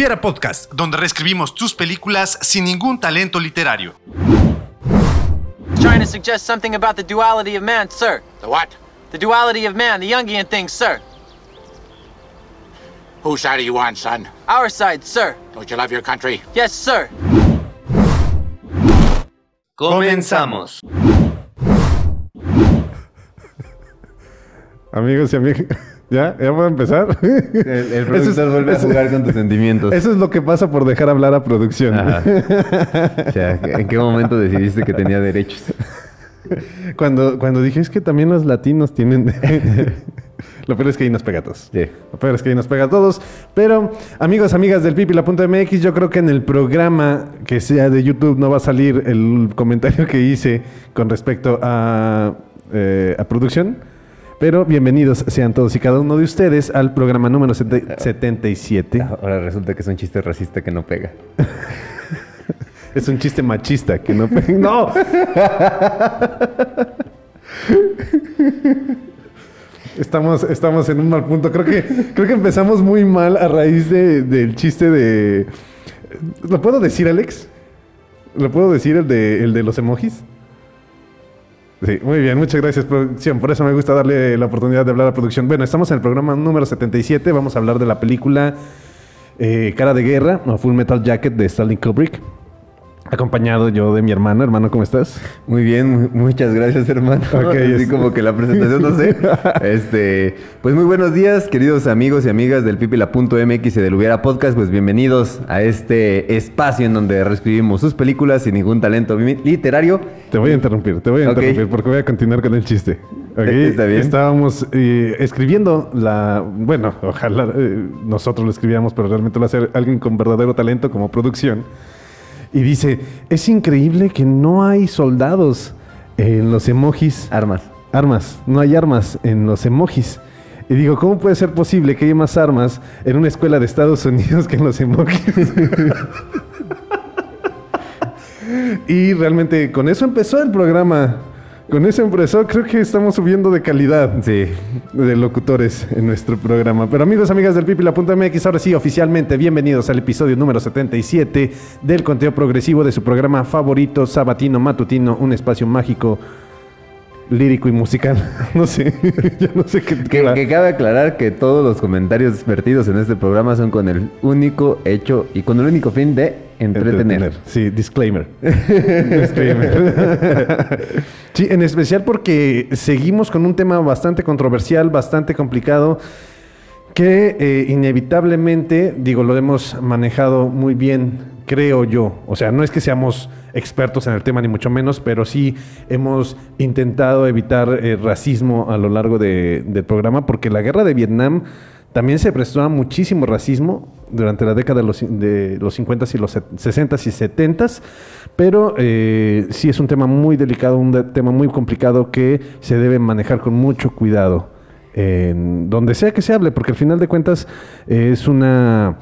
Hubiera Podcast, donde reescribimos tus películas sin ningún talento literario. Trying to suggest something about the duality of man, sir. The what? The duality of man, the Jungian thing, sir. Whose side are you on, son? Our side, sir. Don't you love your country? Yes, sir. Comenzamos. Amigos y amigas, ¿ya? ¿Ya puedo empezar? El, el productor es- vuelve a jugar con tus sentimientos. Eso es lo que pasa por dejar hablar a producción. Ajá. O sea, ¿en qué momento decidiste que tenía derechos? Cuando, cuando dije, es que también los latinos tienen... lo peor es que ahí nos pega a todos. Sí. Lo peor es que ahí nos pega a todos. Pero, amigos, amigas del pipila.mx, yo creo que en el programa que sea de YouTube no va a salir el comentario que hice con respecto a, eh, a producción. Pero bienvenidos sean todos y cada uno de ustedes al programa número sete- 77. Ahora resulta que es un chiste racista que no pega. Es un chiste machista que no... pe- ¡No! Estamos, estamos en un mal punto. Creo que, creo que empezamos muy mal a raíz de- del chiste de... ¿Lo puedo decir, Alex? ¿Lo puedo decir el de, el de los emojis? Sí, muy bien, muchas gracias producción. Por eso me gusta darle la oportunidad de hablar a producción. Bueno, estamos en el programa número 77. Vamos a hablar de la película eh, Cara de Guerra o Full Metal Jacket de Stanley Kubrick. Acompañado yo de mi hermano. Hermano, ¿cómo estás? Muy bien, mu- muchas gracias, hermano. Así como que la presentación, no sé. Este, pues muy buenos días, queridos amigos y amigas del Pipila.mx y del Hubiera Podcast. Pues bienvenidos a este espacio en donde reescribimos sus películas sin ningún talento literario. Te voy a interrumpir, te voy a interrumpir porque voy a continuar con el chiste. Ok, Está bien. Estábamos eh, escribiendo la. Bueno, ojalá eh, nosotros lo escribíamos, pero realmente lo hace alguien con verdadero talento como producción. Y dice: Es increíble que no hay soldados en los emojis. Armas. Armas, no hay armas en los emojis. Y digo, ¿cómo puede ser posible que haya más armas en una escuela de Estados Unidos que en los emojis? y realmente con eso empezó el programa. Con eso empezó, creo que estamos subiendo de calidad Sí. de locutores en nuestro programa. Pero amigos, amigas del Pipila.mx, ahora sí, oficialmente, bienvenidos al episodio número 77 del conteo progresivo de su programa favorito, sabatino, matutino, un espacio mágico, lírico y musical. no sé, ya no sé qué, Que, cabe aclarar que todos los comentarios vertidos en este programa son con el único hecho y con el único fin de entretener. Sí, disclaimer. disclaimer. sí, en especial porque seguimos con un tema bastante controversial, bastante complicado, que eh, inevitablemente, digo, lo hemos manejado muy bien, creo yo. O sea, no es que seamos expertos en el tema, ni mucho menos, pero sí hemos intentado evitar eh, racismo a lo largo de- del programa, porque la guerra de Vietnam también se prestó a muchísimo racismo durante la década de los, de los 50 y los 60 y 70 pero eh, sí es un tema muy delicado, un tema muy complicado que se debe manejar con mucho cuidado en donde sea que se hable, porque al final de cuentas eh, es una,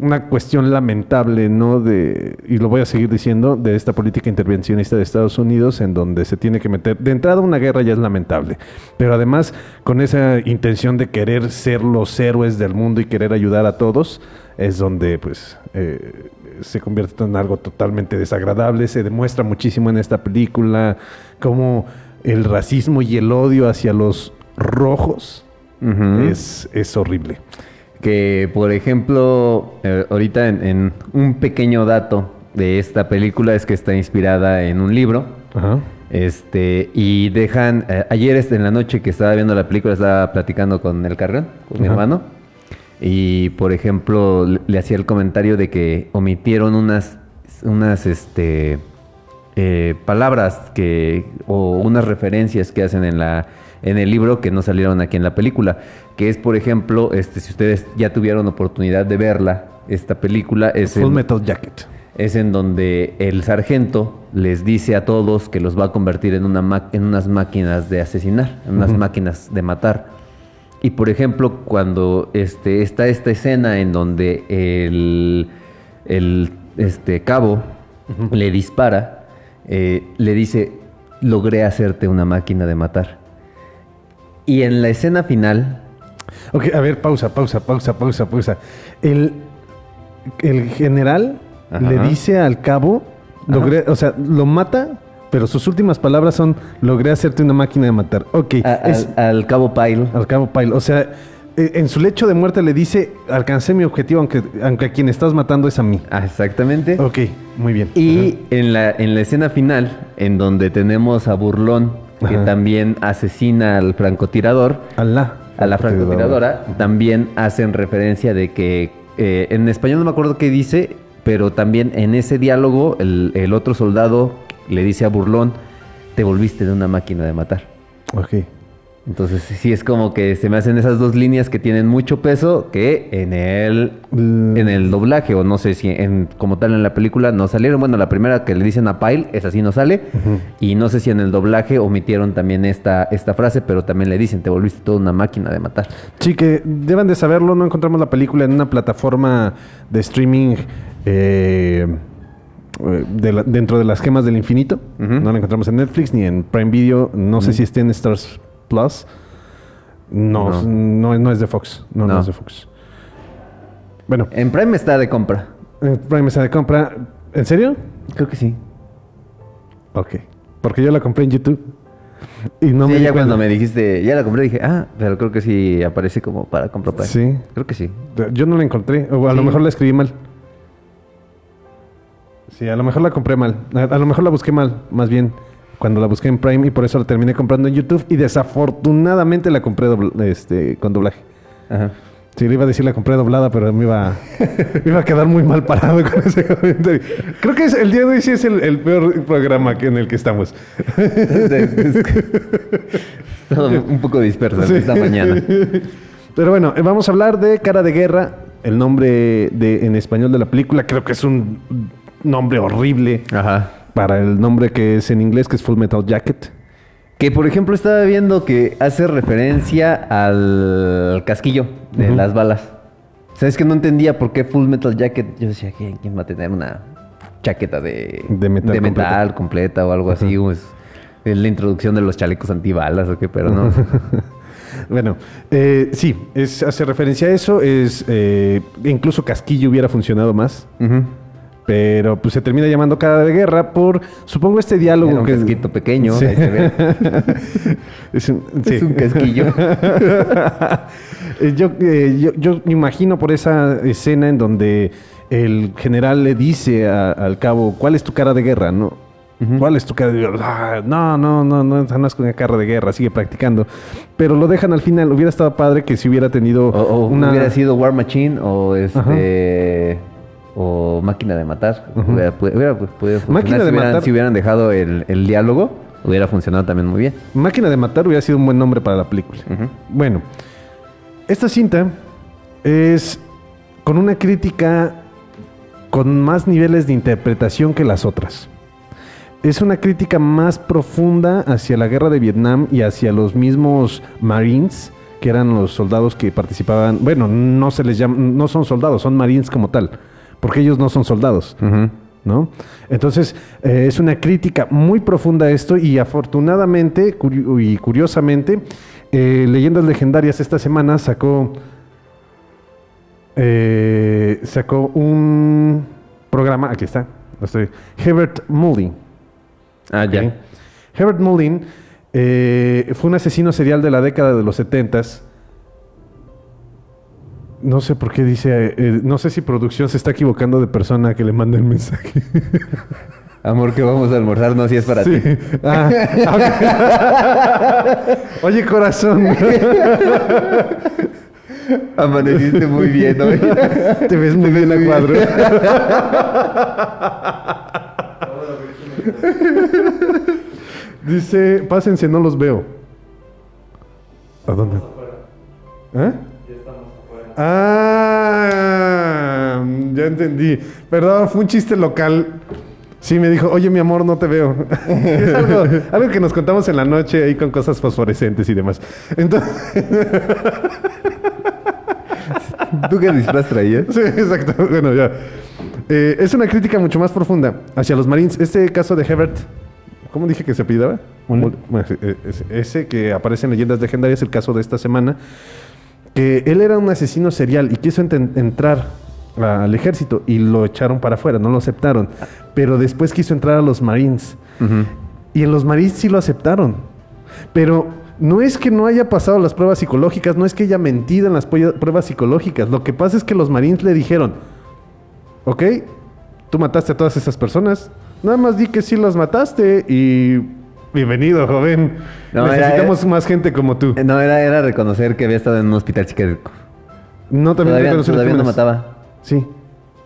una cuestión lamentable, ¿no? De, y lo voy a seguir diciendo, de esta política intervencionista de Estados Unidos, en donde se tiene que meter, de entrada una guerra ya es lamentable, pero además con esa intención de querer ser los héroes del mundo y querer ayudar a todos, es donde pues eh, se convierte en algo totalmente desagradable, se demuestra muchísimo en esta película cómo el racismo y el odio hacia los rojos es, es horrible. Que, por ejemplo, eh, ahorita en, en un pequeño dato de esta película es que está inspirada en un libro. Ajá. Este, y dejan, eh, ayer este, en la noche que estaba viendo la película, estaba platicando con el Carrión, con mi hermano. Y, por ejemplo, le, le hacía el comentario de que omitieron unas, unas, este, eh, palabras que, o unas referencias que hacen en la, en el libro que no salieron aquí en la película. Que es, por ejemplo, este, si ustedes ya tuvieron oportunidad de verla, esta película es Full en- Metal Jacket. es en donde el sargento les dice a todos que los va a convertir en, una ma- en unas máquinas de asesinar, en unas máquinas de matar. Y por ejemplo, cuando este, está esta escena en donde el, el este, cabo le dispara, eh, le dice, logré hacerte una máquina de matar. Y en la escena final, Ok, a ver, pausa, pausa, pausa, pausa, pausa. El, el general Ajá. le dice al cabo, logré, o sea, lo mata, pero sus últimas palabras son, logré hacerte una máquina de matar. Ok, A- al, es al cabo Pyle. al cabo Pyle. O sea, eh, en su lecho de muerte le dice, alcancé mi objetivo, aunque, aunque a quien estás matando es a mí. Ah, exactamente. Ok, muy bien. Y en la, en la escena final, en donde tenemos a Burlón, que Ajá. también asesina al francotirador. Alá. a la francotiradora, también hacen referencia de que eh, en español no me acuerdo qué dice, pero también en ese diálogo el, el otro soldado le dice a Burlón, te volviste de una máquina de matar. Ok. Entonces sí es como que se me hacen esas dos líneas que tienen mucho peso que en el Mm. en el doblaje o no sé si en como tal en la película no salieron. Bueno, la primera que le dicen a Pyle, esa sí no sale. Y no sé si en el doblaje omitieron también esta, esta frase, pero también le dicen, te volviste toda una máquina de matar. Sí, que deben de saberlo, no encontramos la película en una plataforma de streaming eh, eh, de la- dentro de las gemas del infinito. No la encontramos en Netflix ni en Prime Video. No sé si esté en Stars Plus. No, No. no, no es de Fox. No, no, es de Fox. Bueno, En Prime está de compra. en Prime está de compra. ¿En serio? Creo que sí. Ok. Porque yo la compré en YouTube. Y no sí, me ya cuando me dijiste, ya la compré, dije, ah, pero creo que sí aparece como para comprar Prime. Sí. Creo que sí. Yo no la encontré. O a lo mejor la escribí mal. Sí, a lo mejor la compré mal. A, a lo mejor la busqué mal, más bien. Cuando la busqué en Prime y por eso la terminé comprando en YouTube. Y desafortunadamente la compré dobl- este, con doblaje. Ajá. Sí, le iba a decir la compré doblada, pero me iba, me iba a quedar muy mal parado con ese comentario. Creo que es, el día de hoy sí es el, el peor programa que, en el que estamos. Todo un poco disperso Sí. esta mañana. Pero bueno, eh, vamos a hablar de Cara de Guerra, el nombre de, en español de la película. Creo que es un nombre horrible Ajá. Para el nombre que es en inglés, que es Full Metal Jacket. Que por ejemplo estaba viendo que hace referencia al casquillo de las balas. ¿Sabes que no entendía por qué Full Metal Jacket? Yo decía, ¿quién, quién va a tener una chaqueta de, De metal metal completa o algo así? O es, es la introducción de los chalecos antibalas o qué, pero no. Bueno, eh, sí, es, hace referencia a eso. Es eh, incluso Casquillo hubiera funcionado más. Pero pues se termina llamando Cara de Guerra por, supongo, este diálogo Era un que casquito pequeño, Sí. ahí se ve. es un, Es sí. un casquillo. Eh, yo, eh, yo, yo me imagino por esa escena en donde el general le dice a- al cabo, ¿cuál es tu cara de guerra? ¿No? ¿Cuál es tu cara de guerra? "Ah, no, no, no, no, no es una cara de guerra, sigue practicando. Pero lo dejan al final. Hubiera estado padre que si hubiera tenido O, o una... hubiera sido War Machine o este o Máquina de Matar. Hubiera, hubiera podido funcionar. Máquina si, de hubieran, Matar. si hubieran dejado el, el diálogo, hubiera funcionado también muy bien. Máquina de matar hubiera sido un buen nombre para la película. Bueno, esta cinta es con una crítica con más niveles de interpretación que las otras. Es una crítica más profunda hacia la guerra de Vietnam y hacia los mismos Marines, que eran los soldados que participaban. Bueno, no se les llama, no son soldados, son Marines como tal, porque ellos no son soldados. ¿no? Entonces, eh, es una crítica muy profunda a esto y afortunadamente y curiosamente, eh, Leyendas Legendarias esta semana sacó, eh, sacó un programa, aquí está, estoy, Herbert Mullin. Ah, ya. Herbert Mullin fue un asesino serial de la década de los 70 no sé por qué dice, eh, no sé si producción se está equivocando de persona que le manda el mensaje. Amor, que vamos a almorzar, no si es para Sí. ti. Ah. Oye, corazón, Amaneciste muy bien hoy. te ves muy bien a cuadro. Dice, pásense, no los veo. ¿A dónde? ¿Eh? Ah, ya entendí. Perdón, fue un chiste local. Sí, me dijo, oye, mi amor, no te veo. es algo, algo que nos contamos en la noche ahí con cosas fosforescentes y demás. Entonces, ¿Tú qué disfraz traías? sí, exacto. Bueno, ya. Eh, es una crítica mucho más profunda hacia los Marines. Este caso de Hebert, ¿cómo dije que se apellidaba? Bueno, eh, ese que aparece en Leyendas Legendarias, el caso de esta semana, que él era un asesino serial y quiso entrar al ejército y lo echaron para afuera, no lo aceptaron. Pero después quiso entrar a los Marines. Y en los Marines sí lo aceptaron. Pero no es que no haya pasado las pruebas psicológicas, no es que haya mentido en las pruebas psicológicas. Lo que pasa es que los Marines le dijeron, ok, tú mataste a todas esas personas, nada más di que sí las mataste y bienvenido, joven. No, Necesitamos era- más gente como tú. No, era, era reconocer que había estado en un hospital psiquiátrico. No, también Todavía, reconocer los todavía no crímenes. mataba. Sí.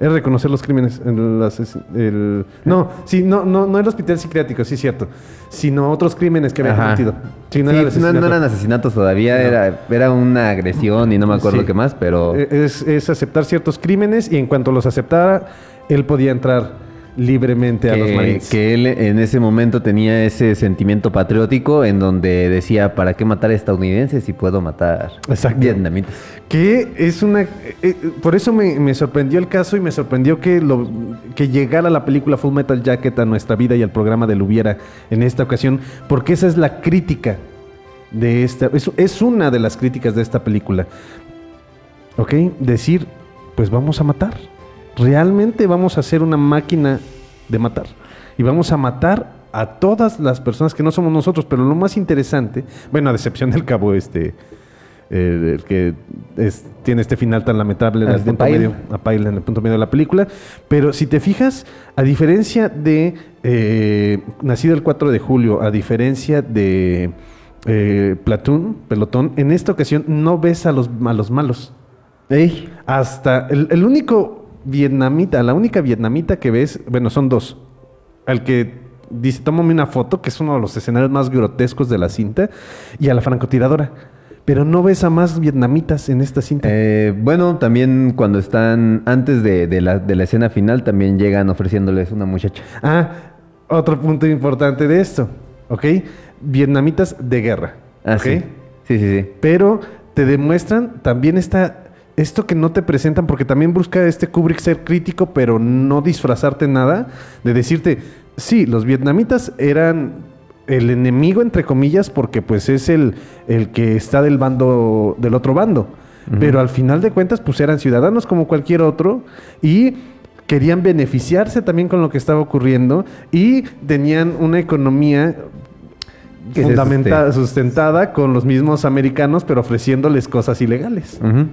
Es reconocer los crímenes. El, ases- el- no, sí, no, no, no el hospital psiquiátrico, sí es cierto. Sino otros crímenes que había cometido. Sí, no Sí, era no, no eran asesinatos todavía, era, era una agresión y no me acuerdo Sí. qué más, pero... Eh, Es, es aceptar ciertos crímenes y en cuanto los aceptara, él podía entrar libremente a los Marines. que él en ese momento tenía ese sentimiento patriótico en donde decía, ¿para qué matar a estadounidenses si puedo matar Exacto. vietnamitas? Que es una... eh, por eso me, me sorprendió el caso y me sorprendió que, lo, que llegara la película Full Metal Jacket a nuestra vida y al programa del Hubiera en esta ocasión, porque esa es la crítica de esta... Es, es una de las críticas de esta película. ¿Ok? Decir, pues vamos a matar. Realmente vamos a hacer una máquina de matar. Y vamos a matar a todas las personas que no somos nosotros. Pero lo más interesante, bueno, a decepción del cabo, este, eh, el que es- tiene este final tan lamentable en ¿Al el punto Pyle? medio, a Pyle en el punto medio de la película. Pero si te fijas, a diferencia de eh, Nacido el 4 de julio, a diferencia de eh, Platoon, Pelotón, en esta ocasión no ves a los, a los malos. Ey, Hasta el, el único vietnamita, la única vietnamita que ves, bueno, son dos. Al que dice, tómame una foto, que es uno de los escenarios más grotescos de la cinta, y a la francotiradora. Pero no ves a más vietnamitas en esta cinta. eh, bueno, también cuando están antes de, de la, de la escena final, también llegan ofreciéndoles una muchacha. Ah, otro punto importante de esto, ¿ok? Vietnamitas de guerra. Ah, ¿ok? sí. Sí, sí, sí. Pero te demuestran también esta, esto que no te presentan, porque también busca este Kubrick ser crítico, pero no disfrazarte nada, de decirte, sí, los vietnamitas eran el enemigo, entre comillas, porque pues es el, el que está del bando, del otro bando. Pero al final de cuentas, pues eran ciudadanos como cualquier otro y querían beneficiarse también con lo que estaba ocurriendo y tenían una economía fundamentada, sustentada con los mismos americanos, pero ofreciéndoles cosas ilegales. Ujú.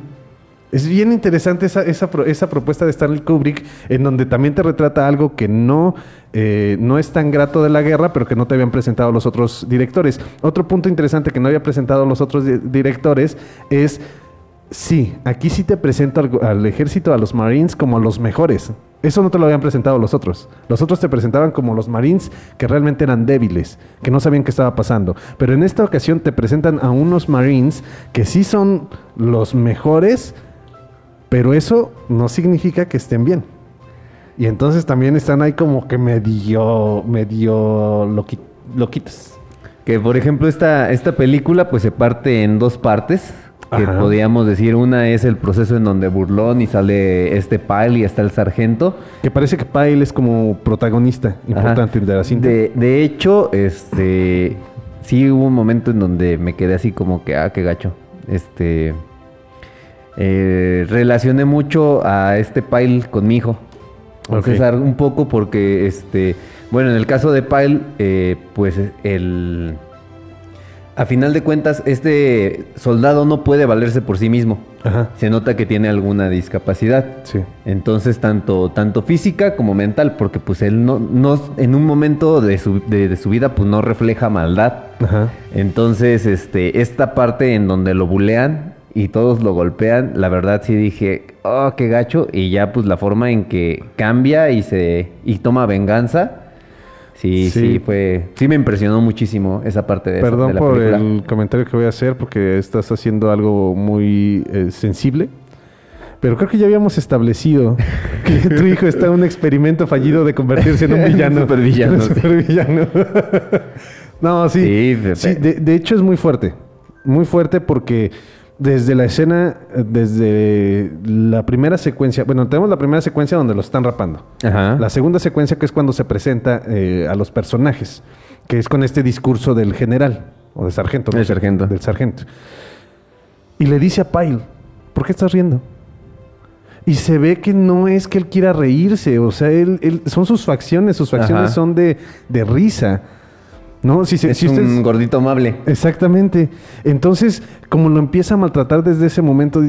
Es bien interesante esa, esa, pro- esa propuesta de Stanley Kubrick, en donde también te retrata algo que no, eh, no es tan grato de la guerra, pero que no te habían presentado los otros directores. Otro punto interesante que no había presentado los otros di- directores es, sí, aquí sí te presento al ejército, a los Marines, como los mejores. Eso no te lo habían presentado los otros. Los otros te presentaban como los Marines que realmente eran débiles, que no sabían qué estaba pasando. Pero en esta ocasión te presentan a unos Marines que sí son los mejores, pero eso no significa que estén bien. Y entonces también están ahí como que medio, medio loqui- loquitos. Que por ejemplo esta, esta película pues se parte en dos partes. Que Ajá. podríamos decir, una es el proceso en donde burlón y sale este Pyle y está el sargento. Que parece que Pyle es como protagonista importante Ajá. de la cinta. De, de hecho, este sí hubo un momento en donde me quedé así como que, ah, qué gacho. Este eh, relacioné mucho a este Pyle con mi hijo. Con Ok. César un poco porque este bueno en el caso de Pyle eh, pues el a final de cuentas este soldado no puede valerse por sí mismo Ajá. se nota que tiene alguna discapacidad Sí. entonces, tanto, tanto física como mental, porque pues él no, no en un momento de su, de, de su vida, pues no refleja maldad. Ajá. Entonces, este, esta parte en donde lo bulean y todos lo golpean, la verdad sí dije, oh, qué gacho. Y ya pues la forma en que cambia y se y toma venganza. Sí, Sí. sí, fue. Sí me impresionó muchísimo esa parte de, esa- Perdón de la por película. el comentario que voy a hacer porque estás haciendo algo muy eh, sensible. Pero creo que ya habíamos establecido que tu hijo está en un experimento fallido de convertirse en un villano. supervillano, Un sí. supervillano. no, sí. Sí, Pepe. Sí, de, de hecho es muy fuerte. Muy fuerte porque desde la escena, desde la primera secuencia, bueno, tenemos la primera secuencia donde lo están rapando. Ajá. La segunda secuencia que es cuando se presenta eh, a los personajes, que es con este discurso del general o del sargento. Del sé, sargento. Del sargento. Y le dice a Pyle, ¿por qué estás riendo? Y se ve que no es que él quiera reírse, o sea, él, él- son sus facciones, sus facciones Ajá. son de, de risa. ¿No? Si, se- Es si un gordito amable. Exactamente. Entonces, como lo empieza a maltratar desde ese momento,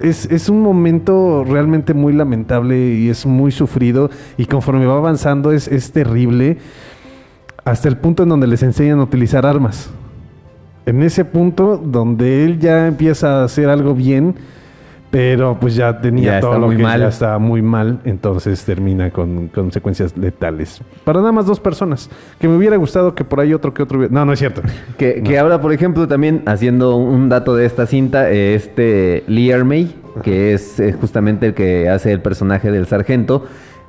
es, es un momento realmente muy lamentable y es muy sufrido. Y conforme va avanzando es, es terrible hasta el punto en donde les enseñan a utilizar armas. En ese punto donde él ya empieza a hacer algo bien, pero pues ya tenía Ya todo lo que mal. ya estaba muy mal, entonces termina con consecuencias letales. Para nada más dos personas. Que me hubiera gustado que por ahí otro que otro hubiera... No, no es cierto. Que, que ahora, por ejemplo, también haciendo un dato de esta cinta, este Lee Ermey, que es eh, justamente el que hace el personaje del sargento,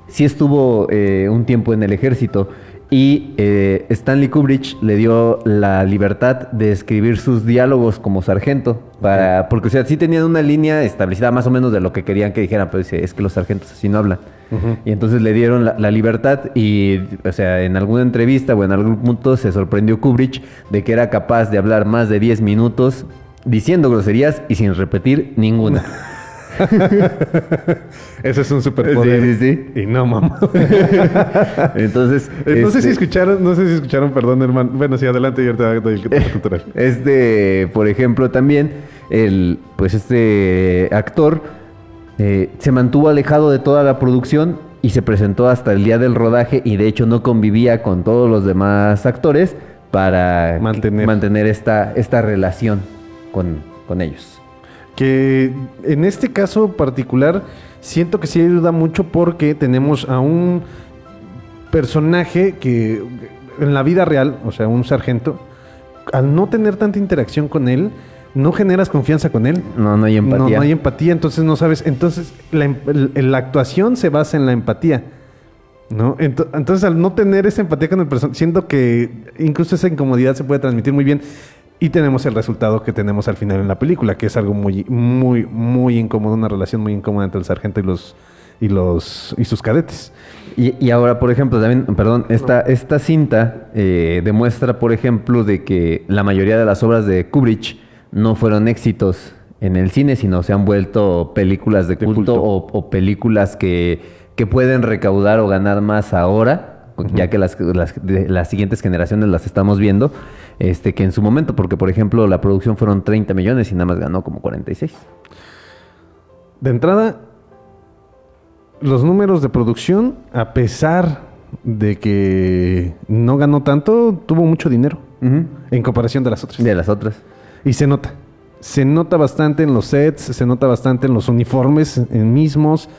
sí estuvo eh, un tiempo en el ejército y eh, Stanley Kubrick le dio la libertad de escribir sus diálogos como sargento, para, porque o sea, sí tenían una línea establecida más o menos de lo que querían que dijeran, pero dice, es que los sargentos así no hablan. Y entonces le dieron la, la libertad y, o sea, en alguna entrevista o en algún punto se sorprendió Kubrick de que era capaz de hablar más de 10 minutos diciendo groserías y sin repetir ninguna. Ese es un superpoder. Sí, sí, Y no, mamá. Entonces, Eh, no sé si este- escucharon, no sé si escucharon, perdón, hermano. Bueno, sí, adelante y ahorita doy el cultural. Este, por ejemplo, también, el, pues este actor eh, se mantuvo alejado de toda la producción y se presentó hasta el día del rodaje y de hecho no convivía con todos los demás actores para Mantener. mantener esta, esta relación con, con ellos. Que en este caso particular siento que sí ayuda mucho porque tenemos a un personaje que en la vida real, o sea, un sargento, al no tener tanta interacción con él, no generas confianza con él. No, no hay empatía. No, no hay empatía, entonces no sabes. Entonces, la, em- la actuación se basa en la empatía. ¿No? Ento- Entonces, al no tener esa empatía con el personaje, siento que incluso esa incomodidad se puede transmitir muy bien. Y tenemos el resultado que tenemos al final en la película, que es algo muy, muy, muy incómodo, una relación muy incómoda entre el sargento y los y los y sus cadetes. Y, y ahora, por ejemplo, también, perdón, esta, esta cinta eh, demuestra, por ejemplo, de que la mayoría de las obras de Kubrick no fueron éxitos en el cine, sino se han vuelto películas de, De culto, culto. O, o películas que, que pueden recaudar o ganar más ahora, ya que las, las, las siguientes generaciones las estamos viendo, este, que en su momento, porque, por ejemplo, la producción fueron 30 millones y nada más ganó como 46. De entrada, los números de producción, a pesar de que no ganó tanto, tuvo mucho dinero en comparación de las otras. De las otras. Y se nota. Se nota bastante en los sets, se nota bastante en los uniformes en mismos.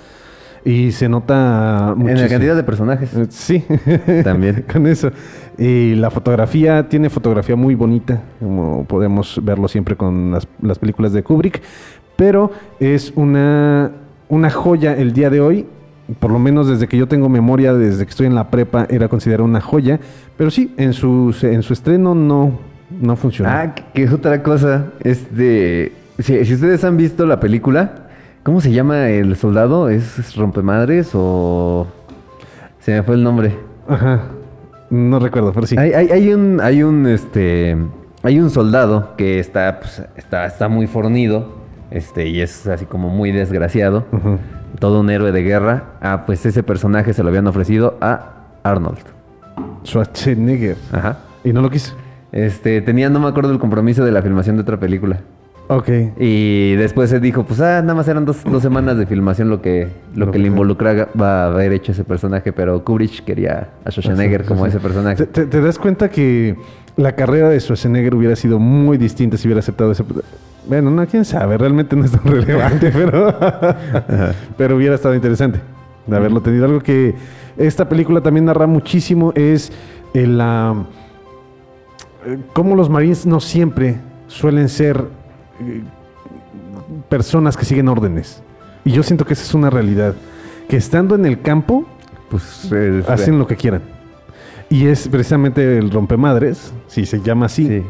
Y se nota En muchísimo. la cantidad de personajes. Eh, Sí, También. con eso. Y la fotografía tiene fotografía muy bonita, como podemos verlo siempre con las, las películas de Kubrick, pero es una, una joya el día de hoy. Por lo menos desde que yo tengo memoria, desde que estoy en la prepa, era considerada una joya. Pero sí, en su, en su estreno no, no funcionó. Ah, que- que es otra cosa. Este, si, si ustedes han visto la película, ¿cómo se llama el soldado? ¿Es rompemadres o se me fue el nombre? Ajá. No recuerdo, pero sí. Hay, hay, hay un, hay un, este, hay un soldado que está, pues, está, está muy fornido, este, y es así como muy desgraciado, todo un héroe de guerra. Ah, pues ese personaje se lo habían ofrecido a Arnold. Schwarzenegger. Ajá. Y no lo quiso. Este, tenía, no me acuerdo el compromiso de la filmación de otra película. Ok. Y después se dijo, pues ah, nada más eran dos, dos semanas de filmación lo que, lo que le involucraba a haber hecho ese personaje, pero Kubrick quería a Schwarzenegger como ese personaje. ¿Te, das cuenta que la carrera de Schwarzenegger hubiera sido muy distinta si hubiera aceptado ese... Bueno, no, quién sabe, realmente no es tan relevante, pero, pero hubiera estado interesante de haberlo tenido. Algo que esta película también narra muchísimo es el, la eh, cómo los Marines no siempre suelen ser eh, personas que siguen órdenes. Y yo siento que esa es una realidad. Que estando en el campo, Pues eh, hacen lo que quieran. Y es precisamente el rompemadres, si se llama así. sí.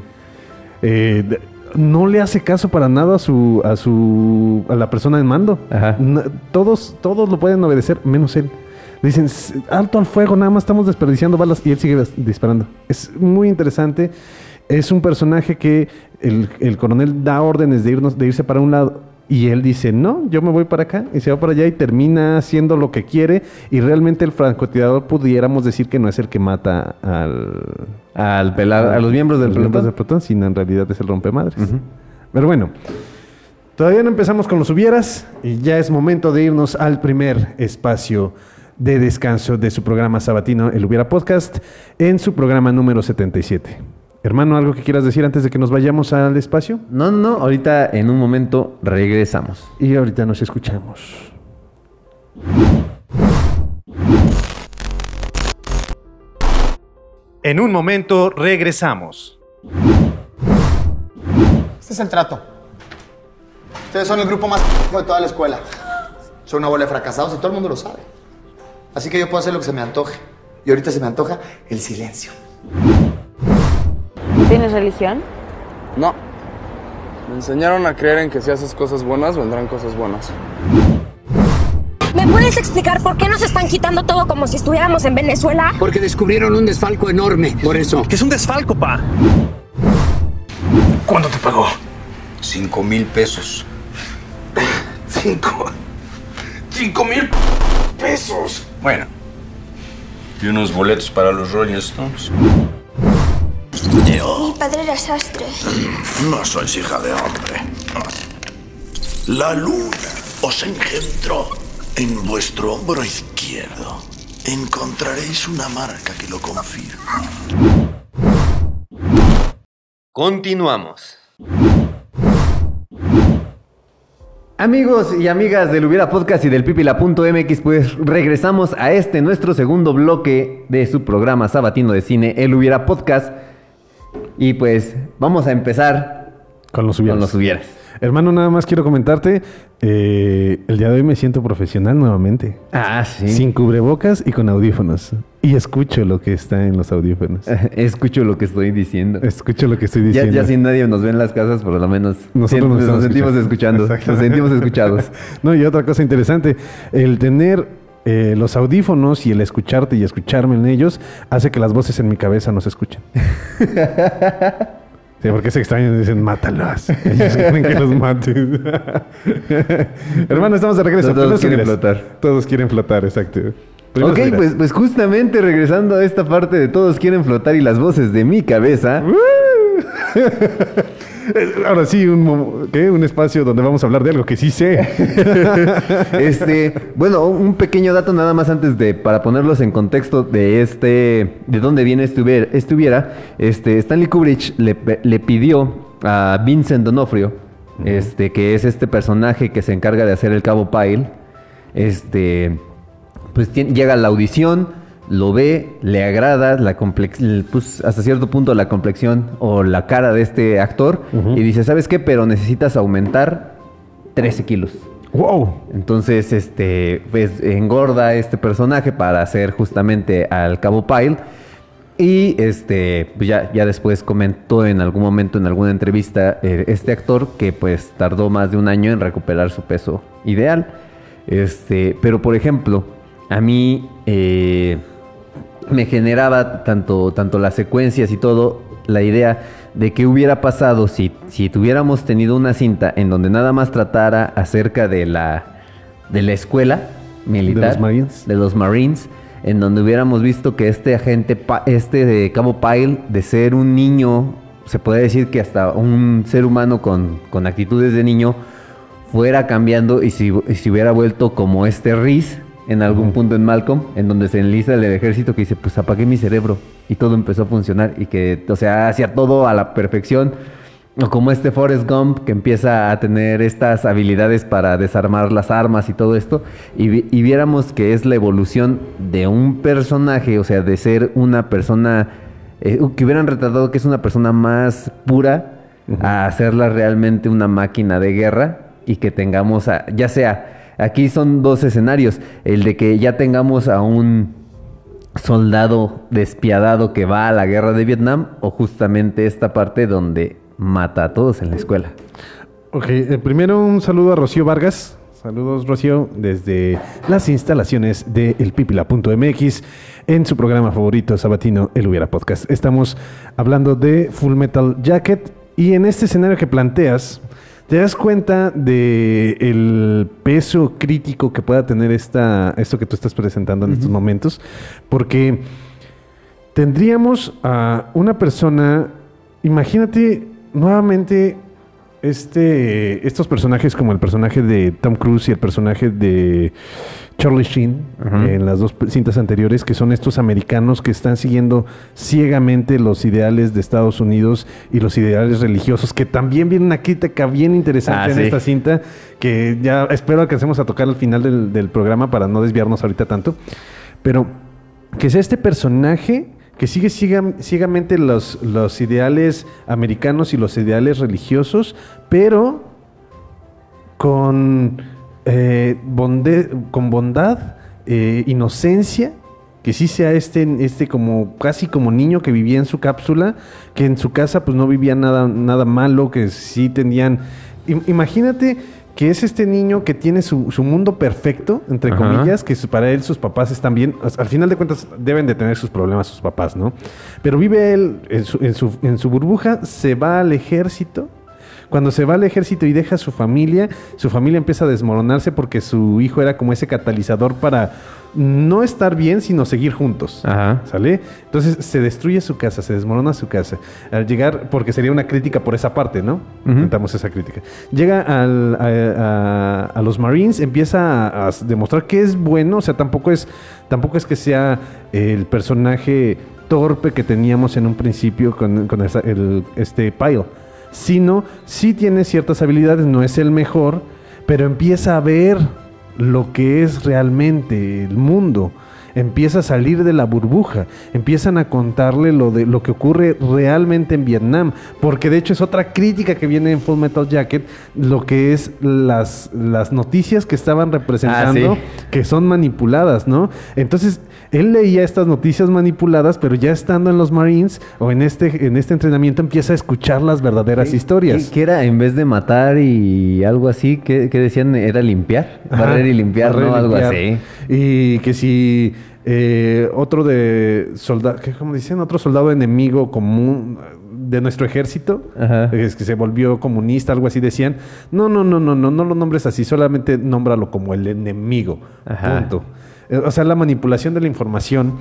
eh, no le hace caso para nada a su a su a la persona en mando. Ajá. Todos todos lo pueden obedecer menos él. Dicen "S- alto al fuego, nada más estamos desperdiciando balas y él sigue dis- disparando. Es muy interesante. Es un personaje que el, el coronel da órdenes de irnos de irse para un lado Y él dice, no, yo me voy para acá. Y se va para allá y termina haciendo lo que quiere. Y realmente el francotirador pudiéramos decir que no es el que mata al... Al pela- a los miembros del miembros del pelotón, sino en realidad es el rompemadres. Pero bueno, todavía no empezamos con los hubieras y ya es momento de irnos al primer espacio de descanso de su programa sabatino, el Hubiera Podcast, en su programa número 77. Hermano, ¿algo que quieras decir antes de que nos vayamos al espacio? No, no, no. Ahorita en un momento regresamos. Y ahorita nos escuchamos. En un momento regresamos. Este es el trato. Ustedes son el grupo más de toda la escuela. Son una bola de fracasados y todo el mundo lo sabe. Así que yo puedo hacer lo que se me antoje. Y ahorita se me antoja el silencio. ¿Tienes religión? No. Me enseñaron a creer en que si haces cosas buenas, vendrán cosas buenas. ¿Me puedes explicar por qué nos están quitando todo como si estuviéramos en Venezuela? Porque descubrieron un desfalco enorme, por eso. ¿Qué es un desfalco, pa? ¿Cuándo te pagó? Cinco mil pesos. Cinco. Cinco mil pesos. Bueno. Y unos boletos para los Rolling Stones. Mi padre era sastre. No sois hija de hombre. La luna os engendró en vuestro hombro izquierdo. Encontraréis una marca que lo confirma. Continuamos. Amigos y amigas del Hubiera Podcast y del Pipila.mx, pues regresamos a este nuestro segundo bloque de su programa sabatino de cine, el Hubiera Podcast. Y pues vamos a empezar Con los hubieras. con los hubieras. Hermano, nada más quiero comentarte, eh, el día de hoy me siento profesional nuevamente. Ah, sí. Sin cubrebocas y con audífonos. Y escucho lo que está en los audífonos. Escucho lo que estoy diciendo. Escucho lo que estoy Ya, diciendo. ya si nadie nos ve en las casas, por lo menos Nosotros nos, sentimos escuchando. Nos sentimos escuchados. no, y otra cosa interesante, el tener eh, los audífonos y el escucharte y escucharme en ellos hace que las voces en mi cabeza no se escuchen. Sí, porque se extrañan y dicen, mátalos. Ellos quieren que los mates. Hermano, estamos de regreso. Todos quieren flotar. Todos quieren flotar, exacto. Primeros ok, pues, pues justamente regresando a esta parte de todos quieren flotar y las voces de mi cabeza. Ahora sí, un, un espacio donde vamos a hablar de algo que sí sé. Este, bueno, un pequeño dato nada más antes de para ponerlos en contexto de este de dónde viene estuviera, estuviera este Stanley Kubrick le, le pidió a Vincent D'Onofrio, este que es este personaje que se encarga de hacer el Cabo Pyle, este pues llega a la audición, lo ve, le agrada la complex, pues, hasta cierto punto la complexión o la cara de este actor y dice, ¿sabes qué? Pero necesitas aumentar 13 kilos. ¡Wow! Entonces, este, pues engorda este personaje para hacer justamente al Cabo Pyle. Y este, pues ya, ya después comentó en algún momento, en alguna entrevista, eh, este actor que pues tardó más de un año en recuperar su peso ideal. Este, pero por ejemplo, a mí eh, me generaba tanto, tanto las secuencias y todo, la idea de qué hubiera pasado si, si tuviéramos tenido una cinta en donde nada más tratara acerca de la, de la escuela militar. De los Marines. de los Marines, en donde hubiéramos visto que este agente, este de Cabo Pyle, de ser un niño, se puede decir que hasta un ser humano con, con actitudes de niño, fuera cambiando y si, y si hubiera vuelto como este Riz en algún punto en Malcolm, en donde se enlista el ejército que dice, pues apagué mi cerebro y todo empezó a funcionar y que, o sea, hacía todo a la perfección. O como este Forrest Gump que empieza a tener estas habilidades para desarmar las armas y todo esto, y, vi- y viéramos que es la evolución de un personaje, o sea, de ser una persona, eh, que hubieran retratado que es una persona más pura, a hacerla realmente una máquina de guerra y que tengamos, a- ya sea, aquí son dos escenarios, el de que ya tengamos a un soldado despiadado que va a la guerra de Vietnam o justamente esta parte donde mata a todos en la escuela. Ok, eh, primero un saludo a Rocío Vargas. Saludos, Rocío, desde las instalaciones de elpipila.mx en su programa favorito sabatino, El Hubiera Podcast. Estamos hablando de Full Metal Jacket y en este escenario que planteas, te das cuenta de el peso crítico que pueda tener esta, esto que tú estás presentando en estos momentos, porque tendríamos a una persona, imagínate nuevamente este, estos personajes como el personaje de Tom Cruise y el personaje de Charlie Sheen en las dos cintas anteriores, que son estos americanos que están siguiendo ciegamente los ideales de Estados Unidos y los ideales religiosos, que también viene una crítica bien interesante Ah, en sí. esta cinta, que ya espero alcancemos a tocar al final del, del programa para no desviarnos ahorita tanto, pero que es este personaje que sigue ciega- ciegamente los, los ideales americanos y los ideales religiosos, pero con, eh, bonde- con bondad, eh, inocencia, que sí sea este, este como casi como niño que vivía en su cápsula, que en su casa pues no vivía nada, nada malo, que sí tenían... im- Imagínate que es este niño que tiene su, su mundo perfecto, entre Ajá. comillas, que para él sus papás están bien. Al final de cuentas deben de tener sus problemas sus papás, ¿no? Pero vive él en su, en su, en su burbuja, se va al ejército. Cuando se va al ejército y deja a su familia, su familia empieza a desmoronarse porque su hijo era como ese catalizador para no estar bien, sino seguir juntos. Ajá. ¿Sale? Entonces se destruye su casa, se desmorona su casa. Al llegar, porque sería una crítica por esa parte, ¿no? Intentamos esa crítica. Llega al- a, a- a los Marines, empieza a, a demostrar que es bueno, o sea, tampoco es, tampoco es que sea el personaje torpe que teníamos en un principio con, con el- este Pyle, sino sí tiene ciertas habilidades, no es el mejor, pero empieza a ver lo que es realmente el mundo. Empieza a salir de la burbuja, empiezan a contarle lo de lo que ocurre realmente en Vietnam, porque de hecho es otra crítica que viene en Full Metal Jacket, lo que es las, las noticias que estaban representando, Ah, sí. que son manipuladas, ¿no? Entonces, él leía estas noticias manipuladas, pero ya estando en los Marines o en este, en este entrenamiento empieza a escuchar las verdaderas historias. ¿Qué, qué era en vez de matar y algo así? ¿Qué, qué decían? ¿Era limpiar? Barrer y limpiar, barrer ¿no? Algo limpiar. así. Y que si eh, otro de soldado, ¿cómo dicen? Otro soldado enemigo común de nuestro ejército, Ajá. es que se volvió comunista, algo así decían. No, no, no, no, no, no lo nombres así, solamente nómbralo como el enemigo. Ajá. Punto. Eh, O sea, la manipulación de la información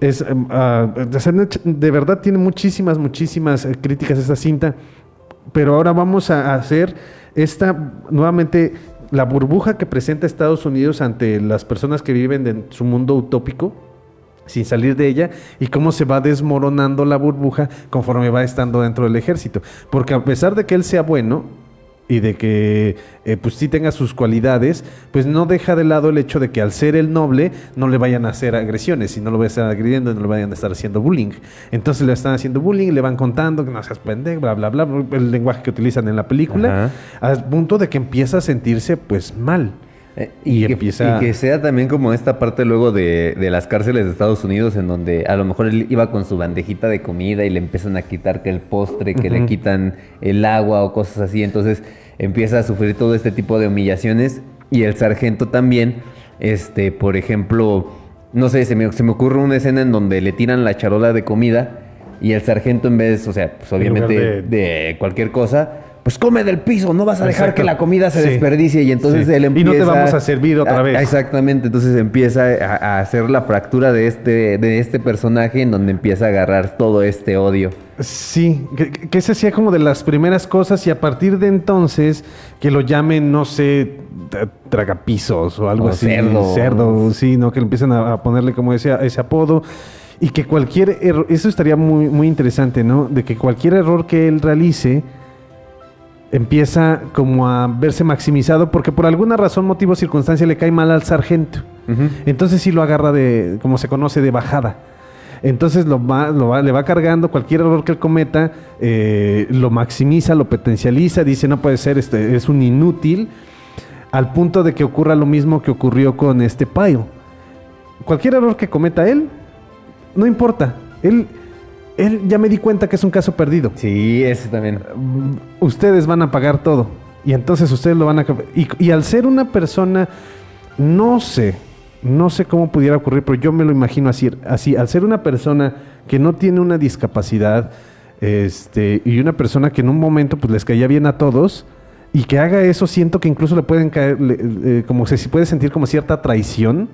es, em, ah, de verdad tiene muchísimas, muchísimas eh, críticas esta cinta. Pero ahora vamos a hacer esta nuevamente la burbuja que presenta Estados Unidos ante las personas que viven en su mundo utópico sin salir de ella y cómo se va desmoronando la burbuja conforme va estando dentro del ejército. Porque a pesar de que él sea bueno y de que eh, pues sí tenga sus cualidades, pues no deja de lado el hecho de que al ser el noble no le vayan a hacer agresiones y no lo vayan a estar agrediendo, no le vayan a estar haciendo bullying. Entonces le están haciendo bullying, le van contando que no seas pendejo, bla, bla, bla, el lenguaje que utilizan en la película, al punto de que empieza a sentirse pues mal. Eh, y, que, empieza- y que sea también como esta parte luego de, de las cárceles de Estados Unidos en donde a lo mejor él iba con su bandejita de comida y le empiezan a quitar que el postre, que le quitan el agua o cosas así. Entonces empieza a sufrir todo este tipo de humillaciones y el sargento también, este, por ejemplo, no sé, se me, se me ocurre una escena en donde le tiran la charola de comida y el sargento en vez, o sea, pues obviamente de- de... cualquier cosa, pues come del piso, no vas a dejar Exacto. que la comida se Sí. desperdicie y entonces Sí. él Y empieza... no te vamos a servir otra vez. Exactamente, entonces empieza a, a hacer la fractura de este, de este personaje en donde empieza a agarrar todo este odio. Sí, que, que se hacía como de las primeras cosas y a partir de entonces que lo llamen, no sé, tra- tragapisos o algo O así. cerdo. Cerdo, sí, ¿no? Que empiezan a, a ponerle como ese, ese apodo. Y que cualquier error, eso estaría muy, muy interesante, ¿no? De que cualquier error que él realice empieza como a verse maximizado porque por alguna razón, motivo, circunstancia le cae mal al sargento. Entonces sí lo agarra de, como se conoce, de bajada. Entonces lo va, lo va- le va cargando cualquier error que él cometa, eh, lo maximiza, lo potencializa, dice no puede ser, este, es un inútil, al punto de que ocurra lo mismo que ocurrió con este Pyle. Cualquier error que cometa él, no importa. Él, él ya me di cuenta que es un caso perdido. Sí, ese también. Ustedes van a pagar todo. Y entonces ustedes lo van a... Y, y al ser una persona, no sé, no sé cómo pudiera ocurrir, pero yo me lo imagino así, así. Al ser una persona que no tiene una discapacidad, este, y una persona que en un momento pues les caía bien a todos, y que haga eso, siento que incluso le pueden caer, le- eh, como se si puede sentir como cierta traición.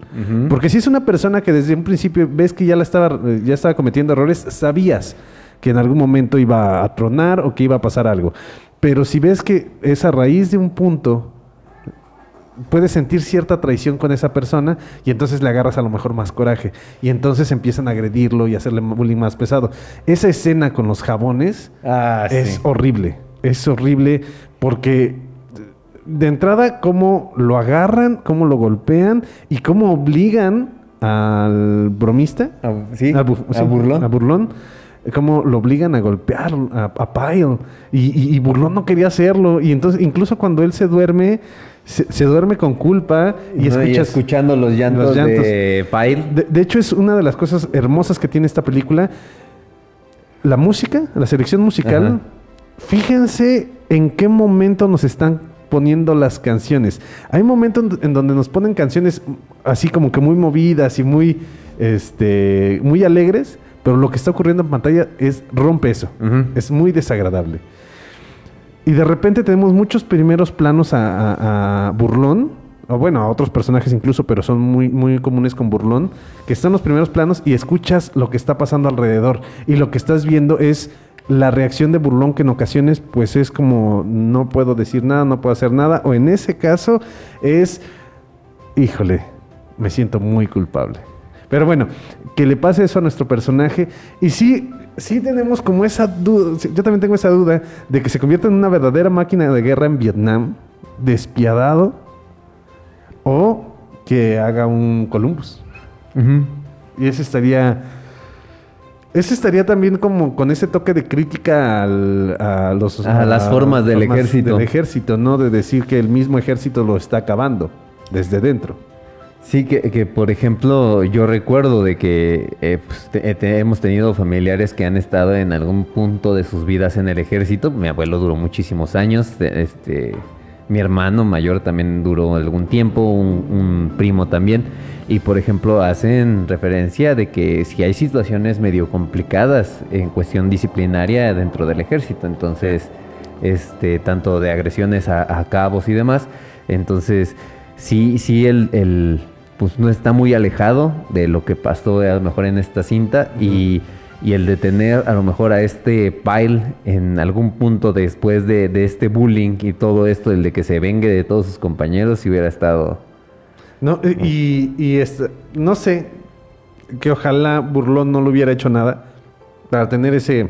Porque si es una persona que desde un principio ves que ya la estaba, ya estaba cometiendo errores, sabías que en algún momento iba a tronar o que iba a pasar algo. Pero si ves que es a raíz de un punto, puedes sentir cierta traición con esa persona y entonces le agarras a lo mejor más coraje. Y entonces empiezan a agredirlo y hacerle bullying más pesado. Esa escena con los jabones es horrible. Es horrible porque de entrada cómo lo agarran, cómo lo golpean y cómo obligan al bromista, sí, a, bu- a Burlón. a Burlón, cómo lo obligan a golpear a, a Pyle y, y- y Burlón no quería hacerlo y entonces incluso cuando él se duerme se, se duerme con culpa y No, y escuchas escuchando los llantos de Pyle. De, de hecho es una de las cosas hermosas que tiene esta película la música, la selección musical. Ajá. Fíjense en qué momento nos están poniendo las canciones. Hay momentos en- donde nos ponen canciones así como que muy movidas y muy, este, muy alegres, pero lo que está ocurriendo en pantalla es rompe eso. Es muy desagradable. Y de repente tenemos muchos primeros planos a, a- a Burlón, o bueno, a otros personajes incluso, pero son muy, muy comunes con Burlón, que están los primeros planos y escuchas lo que está pasando alrededor. Y lo que estás viendo es la reacción de Burlón, que en ocasiones pues es como no puedo decir nada, no puedo hacer nada, o en ese caso es, híjole, me siento muy culpable. Pero bueno, que le pase eso a nuestro personaje. Y sí, sí tenemos como esa duda, yo también tengo esa duda de que se convierta en una verdadera máquina de guerra en Vietnam, despiadado, o que haga un Columbus. Y ese estaría... Ese estaría también como con ese toque de crítica al- a los A las formas del ejército. del ejército, ¿no? De decir que el mismo ejército lo está acabando desde dentro. Sí, que, que, por ejemplo, yo recuerdo de que eh, pues, te- te- hemos tenido familiares que han estado en algún punto de sus vidas en el ejército. Mi abuelo duró muchísimos años, este, mi hermano mayor también duró algún tiempo, un, primo también. Y por ejemplo, hacen referencia de que si hay situaciones medio complicadas en cuestión disciplinaria dentro del ejército, entonces, este, tanto de agresiones a, cabos y demás, entonces sí, sí el, el, pues no está muy alejado de lo que pasó a lo mejor en esta cinta y, y el de tener a lo mejor a este Pyle en algún punto después de, de este bullying y todo esto, el de que se vengue de todos sus compañeros, si hubiera estado... No, y, y no sé, que ojalá Burlón no lo hubiera hecho nada para tener ese...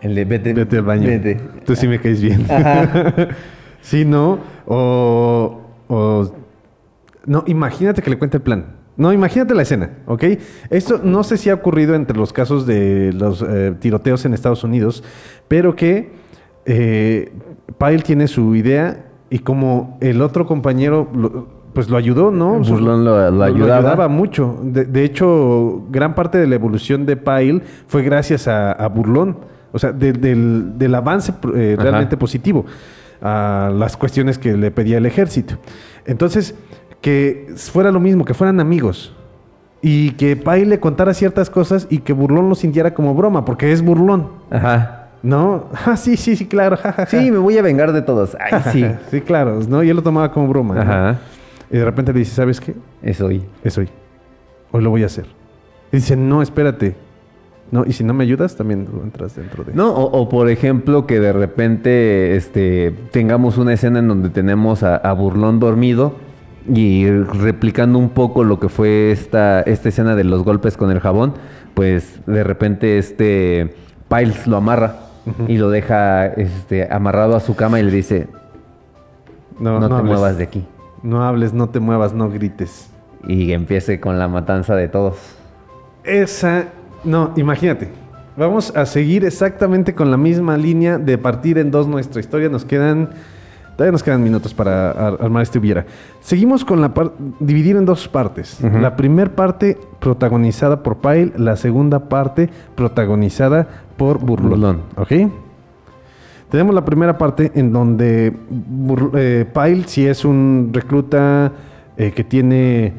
El de vete, al baño. vete. Tú sí me caes bien. Sí, ¿no? O, o... No, imagínate que le cuente el plan. No, imagínate la escena, ¿ok? Esto no sé si ha ocurrido entre los casos de los eh, tiroteos en Estados Unidos, pero que eh, Pyle tiene su idea y como el otro compañero lo- pues lo ayudó, ¿no? Burlón lo- lo ayudaba. mucho. De, de hecho, gran parte de la evolución de Pyle fue gracias a, a Burlón. O sea, de- del, del avance eh, Ajá. realmente positivo a las cuestiones que le pedía el ejército. Entonces, que fuera lo mismo, que fueran amigos. Y que Pyle le contara ciertas cosas y que Burlón lo sintiera como broma, porque es Burlón. Ajá. ¿No? Ah, sí, sí, sí, claro. ja, ja, ja. Sí, me voy a vengar de todos. Ay, sí. sí, claro. ¿no? Y él lo tomaba como broma. ¿no? Ajá. Y de repente le dice, ¿sabes qué? Es hoy. Es hoy. Hoy lo voy a hacer. Y dice, no, espérate. No, y si no me ayudas, también entras dentro de... No, o, o por ejemplo que de repente este, tengamos una escena en donde tenemos a, a Burlón dormido y replicando un poco lo que fue esta, esta escena de los golpes con el jabón, pues de repente este Piles lo amarra y lo deja este, amarrado a su cama y le dice, no, te hables. muevas de aquí. No hables, no te muevas, no grites. Y empiece con la matanza de todos. Esa, no, imagínate. Vamos a seguir exactamente con la misma línea de partir en dos nuestra historia. Nos quedan, todavía nos quedan minutos para ar- armar este hubiera. Seguimos con la parte, dividir en dos partes. La primera parte protagonizada por Pyle, la segunda parte protagonizada por Burlón. Burlón. ¿Ok? Tenemos la primera parte en donde eh, Pyle, si es un recluta eh, que tiene...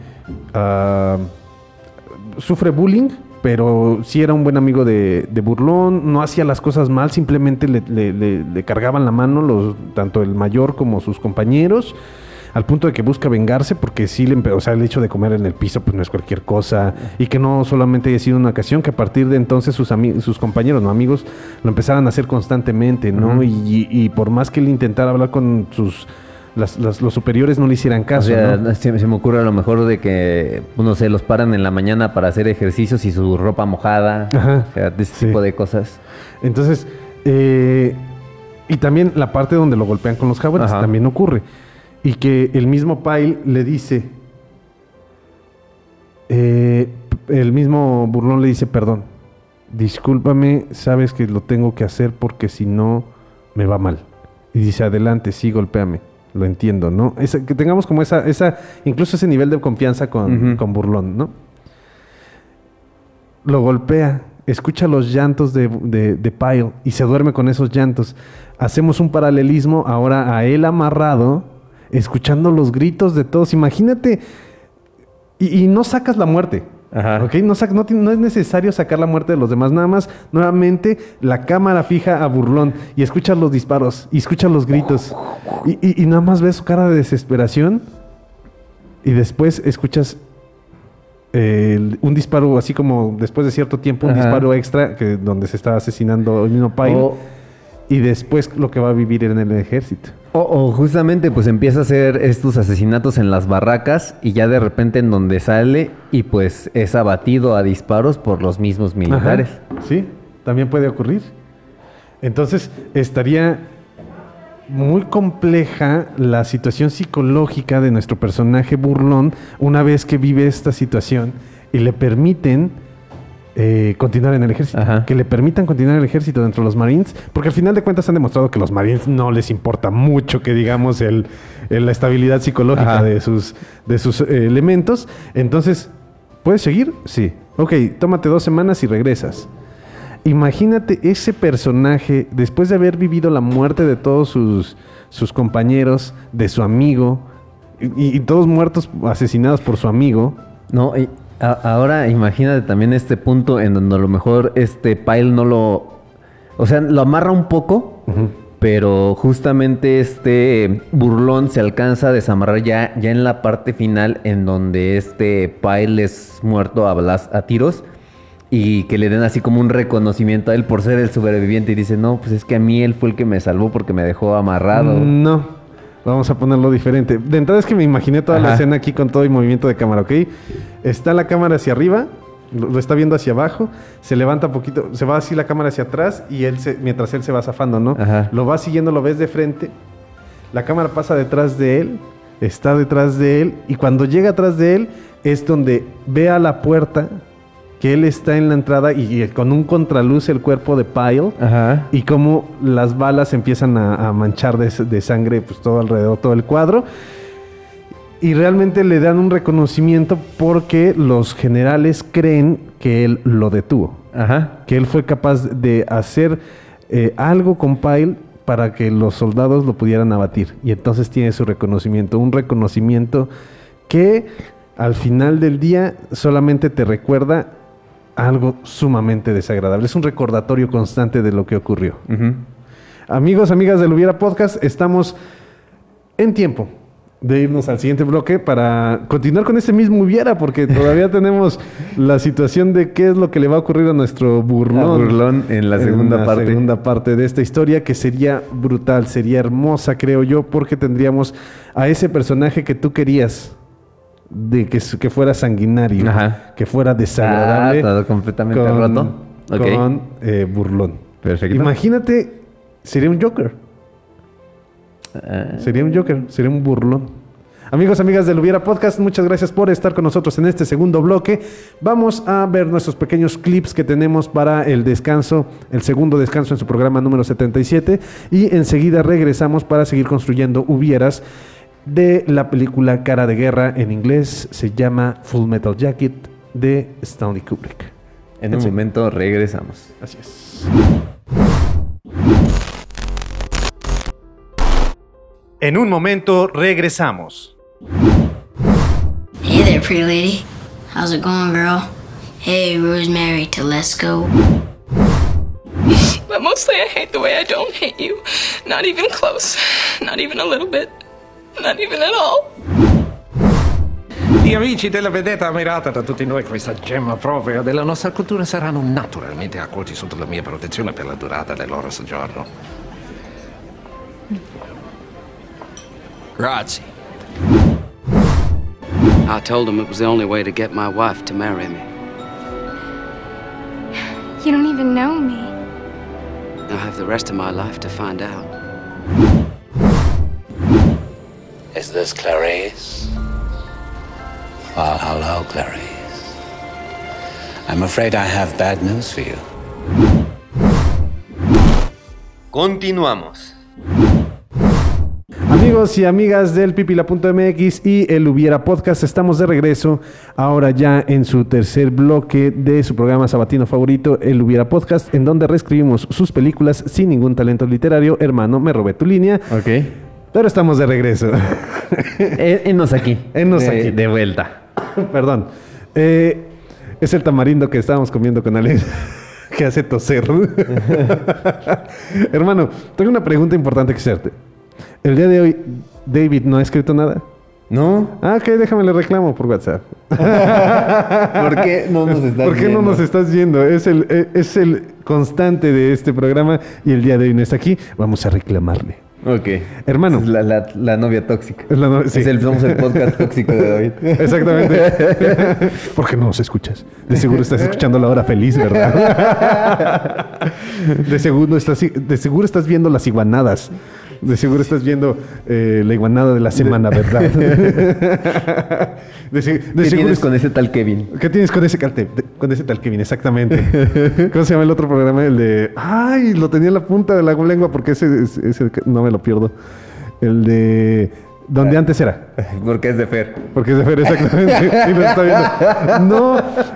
ah, sufre bullying pero sí era un buen amigo de, de Burlón, no hacía las cosas mal, simplemente le, le- le- le cargaban la mano los, tanto el mayor como sus compañeros, al punto de que busca vengarse, porque sí le o sea, el hecho de comer en el piso pues no es cualquier cosa, y que no solamente haya sido una ocasión, que a partir de entonces sus, sus compañeros, no amigos, lo empezaran a hacer constantemente, ¿no? Ujú. y, y por más que él intentara hablar con sus... las- las- los superiores no le hicieran O caso, sea, ¿no? se, se me ocurre a lo mejor de que, no sé, los paran en la mañana para hacer ejercicios y su ropa mojada. Ajá. O sea, de ese tipo de cosas. Entonces, eh, y también la parte donde lo golpean con los jabones Ajá. también ocurre. Y que el mismo Pyle le dice, eh, el mismo burlón le dice, perdón, discúlpame, sabes que lo tengo que hacer porque si no me va mal. Y dice, adelante, sí, golpéame. Lo entiendo, ¿no? Esa- que tengamos como esa, esa, incluso ese nivel de confianza con, con burlón, ¿no? lo golpea, escucha los llantos de, de, de Pyle y se duerme con esos llantos. Hacemos un paralelismo ahora a él amarrado, escuchando los gritos de todos. Imagínate, y, y no sacas la muerte. ¿Ok? No, es necesario sacar la muerte de los demás, nada más nuevamente la cámara fija a burlón y escuchas los disparos y escuchas los gritos y, y- y nada más ves su cara de desesperación y después escuchas un disparo así como después de cierto tiempo un Ajá. disparo extra que donde se está asesinando el mismo Pyle y después lo que va a vivir en el ejército. O, o justamente pues empieza a hacer estos asesinatos en las barracas y ya de repente en donde sale y pues es abatido a disparos por los mismos militares. Ajá, Sí, también puede ocurrir. Entonces estaría muy compleja la situación psicológica de nuestro personaje burlón una vez que vive esta situación y le permiten eh, continuar en el ejército. Que le permitan continuar en el ejército dentro de los Marines, porque al final de cuentas han demostrado que los Marines no les importa mucho que digamos el, el- la estabilidad psicológica Ajá. de sus, de sus eh, elementos. Entonces, ¿puedes seguir? Sí. Ok, tómate dos semanas y regresas. Imagínate ese personaje, después de haber vivido la muerte de todos sus, sus compañeros, de su amigo, y, y todos muertos, asesinados por su amigo. No, y ahora imagínate también este punto en donde a lo mejor este Pyle no lo... O sea, lo amarra un poco, pero justamente este burlón se alcanza a desamarrar ya, ya en la parte final en donde este Pyle es muerto a, balas- a tiros y que le den así como un reconocimiento a él por ser el sobreviviente y dice, no, pues es que a mí él fue el que me salvó porque me dejó amarrado. No, vamos a ponerlo diferente. De entrada es que me imaginé toda la escena aquí con todo el movimiento de cámara, ¿ok? Está la cámara hacia arriba, lo, está viendo hacia abajo, se levanta un poquito, se va así la cámara hacia atrás y él se, mientras él se va zafando, ¿no? Ajá. Lo va siguiendo, lo ves de frente, la cámara pasa detrás de él, está detrás de él y cuando llega atrás de él es donde ve a la puerta que él está en la entrada y, y con un contraluz el cuerpo de Pyle y cómo las balas empiezan a, a manchar de, de sangre pues todo alrededor, todo el cuadro. Y realmente le dan un reconocimiento porque los generales creen que él lo detuvo. Que él fue capaz de hacer eh, algo con Pyle para que los soldados lo pudieran abatir. Y entonces tiene su reconocimiento. Un reconocimiento que al final del día solamente te recuerda algo sumamente desagradable. Es un recordatorio constante de lo que ocurrió. Amigos, amigas del Hubiera Podcast, estamos en tiempo de irnos al siguiente bloque para continuar con ese mismo Hubiera, porque todavía tenemos la situación de qué es lo que le va a ocurrir a nuestro burlón. A Burlón en la segunda parte. segunda parte de esta historia, que sería brutal, sería hermosa, creo yo, porque tendríamos a ese personaje que tú querías. De que, que fuera sanguinario, Ajá. que fuera desagradable. Ah, todo completamente roto. Ok. Con eh, burlón. Perfecto. Imagínate, sería un Joker. Ah. Sería un Joker, sería un burlón. Amigos, amigas del Hubiera Podcast, muchas gracias por estar con nosotros en este segundo bloque. Vamos a ver nuestros pequeños clips que tenemos para el descanso, el segundo descanso en su programa número 77. Y enseguida regresamos para seguir construyendo Hubieras de la película Cara de Guerra. En inglés se llama Full Metal Jacket de Stanley Kubrick. En un momento regresamos. Así es. En un momento regresamos. Hey there, pretty lady. How's it going, girl? Hey, Rosemary Telesco. But mostly I hate the way I don't hate you. Not even close. Not even a little bit. Not even at all. Gli amici della vedetta ammirata da tutti noi, questa gemma propria della nostra cultura, saranno naturalmente accolti sotto la mia protezione per la durata del loro soggiorno. Grazie. I told him it was the only way to get my wife to marry me. You don't even know me. I'll have the rest of my life to find out. Is this Clarice? Well, hello, Clarice. I'm afraid I have bad news for you. Continuamos. Amigos y amigas del pipila.mx y el Hubiera Podcast, estamos de regreso ahora ya en su tercer bloque de su programa sabatino favorito, el Hubiera Podcast, en donde reescribimos sus películas sin ningún talento literario. Hermano, me robé tu línea. Ok. Pero estamos de regreso. Eh, Enos aquí. Enos de, aquí. De vuelta. Perdón. Eh, es el tamarindo que estábamos comiendo con Alex. que hace toser. Hermano, tengo una pregunta importante que hacerte. El día de hoy, David no ha escrito nada. ¿No? Ah, ok, déjame le reclamo por WhatsApp. ¿Por qué no nos estás ¿Por qué no viendo? nos estás viendo? Es el, eh, es el constante de este programa y el día de hoy no está aquí. Vamos a reclamarle. Ok. Hermano. Es la, la- la novia tóxica. Es la no- sí. Es el, somos el podcast tóxico de David. Exactamente. ¿Por qué no nos escuchas? De seguro estás escuchando la hora feliz, ¿verdad? De seguro estás, de seguro estás viendo las iguanadas. De seguro estás viendo eh, la iguanada de la semana, ¿verdad? De, ¿Qué seguro tienes es- con ese tal Kevin? ¿Qué tienes con ese, con ese tal Kevin? Exactamente. ¿Cómo se llama el otro programa? El de... Ay, lo tenía en la punta de la lengua porque ese, ese- ese no me lo pierdo. El de... Donde antes era. Porque es de Fer. Porque es de Fer, exactamente. Y lo está viendo.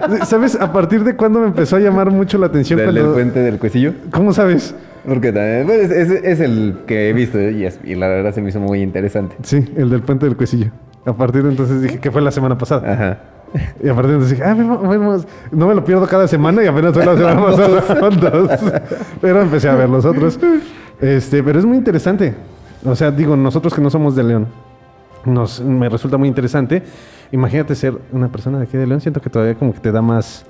No, ¿sabes a partir de cuándo me empezó a llamar mucho la atención? ¿Del, cuando... del puente del cuecillo? ¿Cómo sabes? Porque también, pues, es, el que he visto y, es- y la verdad se me hizo muy interesante. Sí, el del puente del cuecillo. A partir de entonces dije que fue la semana pasada. Ajá. Y a partir de entonces dije, ah, vemos- no me lo pierdo cada semana y apenas fue la semana pasada. Pero empecé a ver los otros. Este, pero es muy interesante. O sea, digo, nosotros que no somos de León, nos, me resulta muy interesante. Imagínate ser una persona de aquí de León, siento que todavía como que te da más...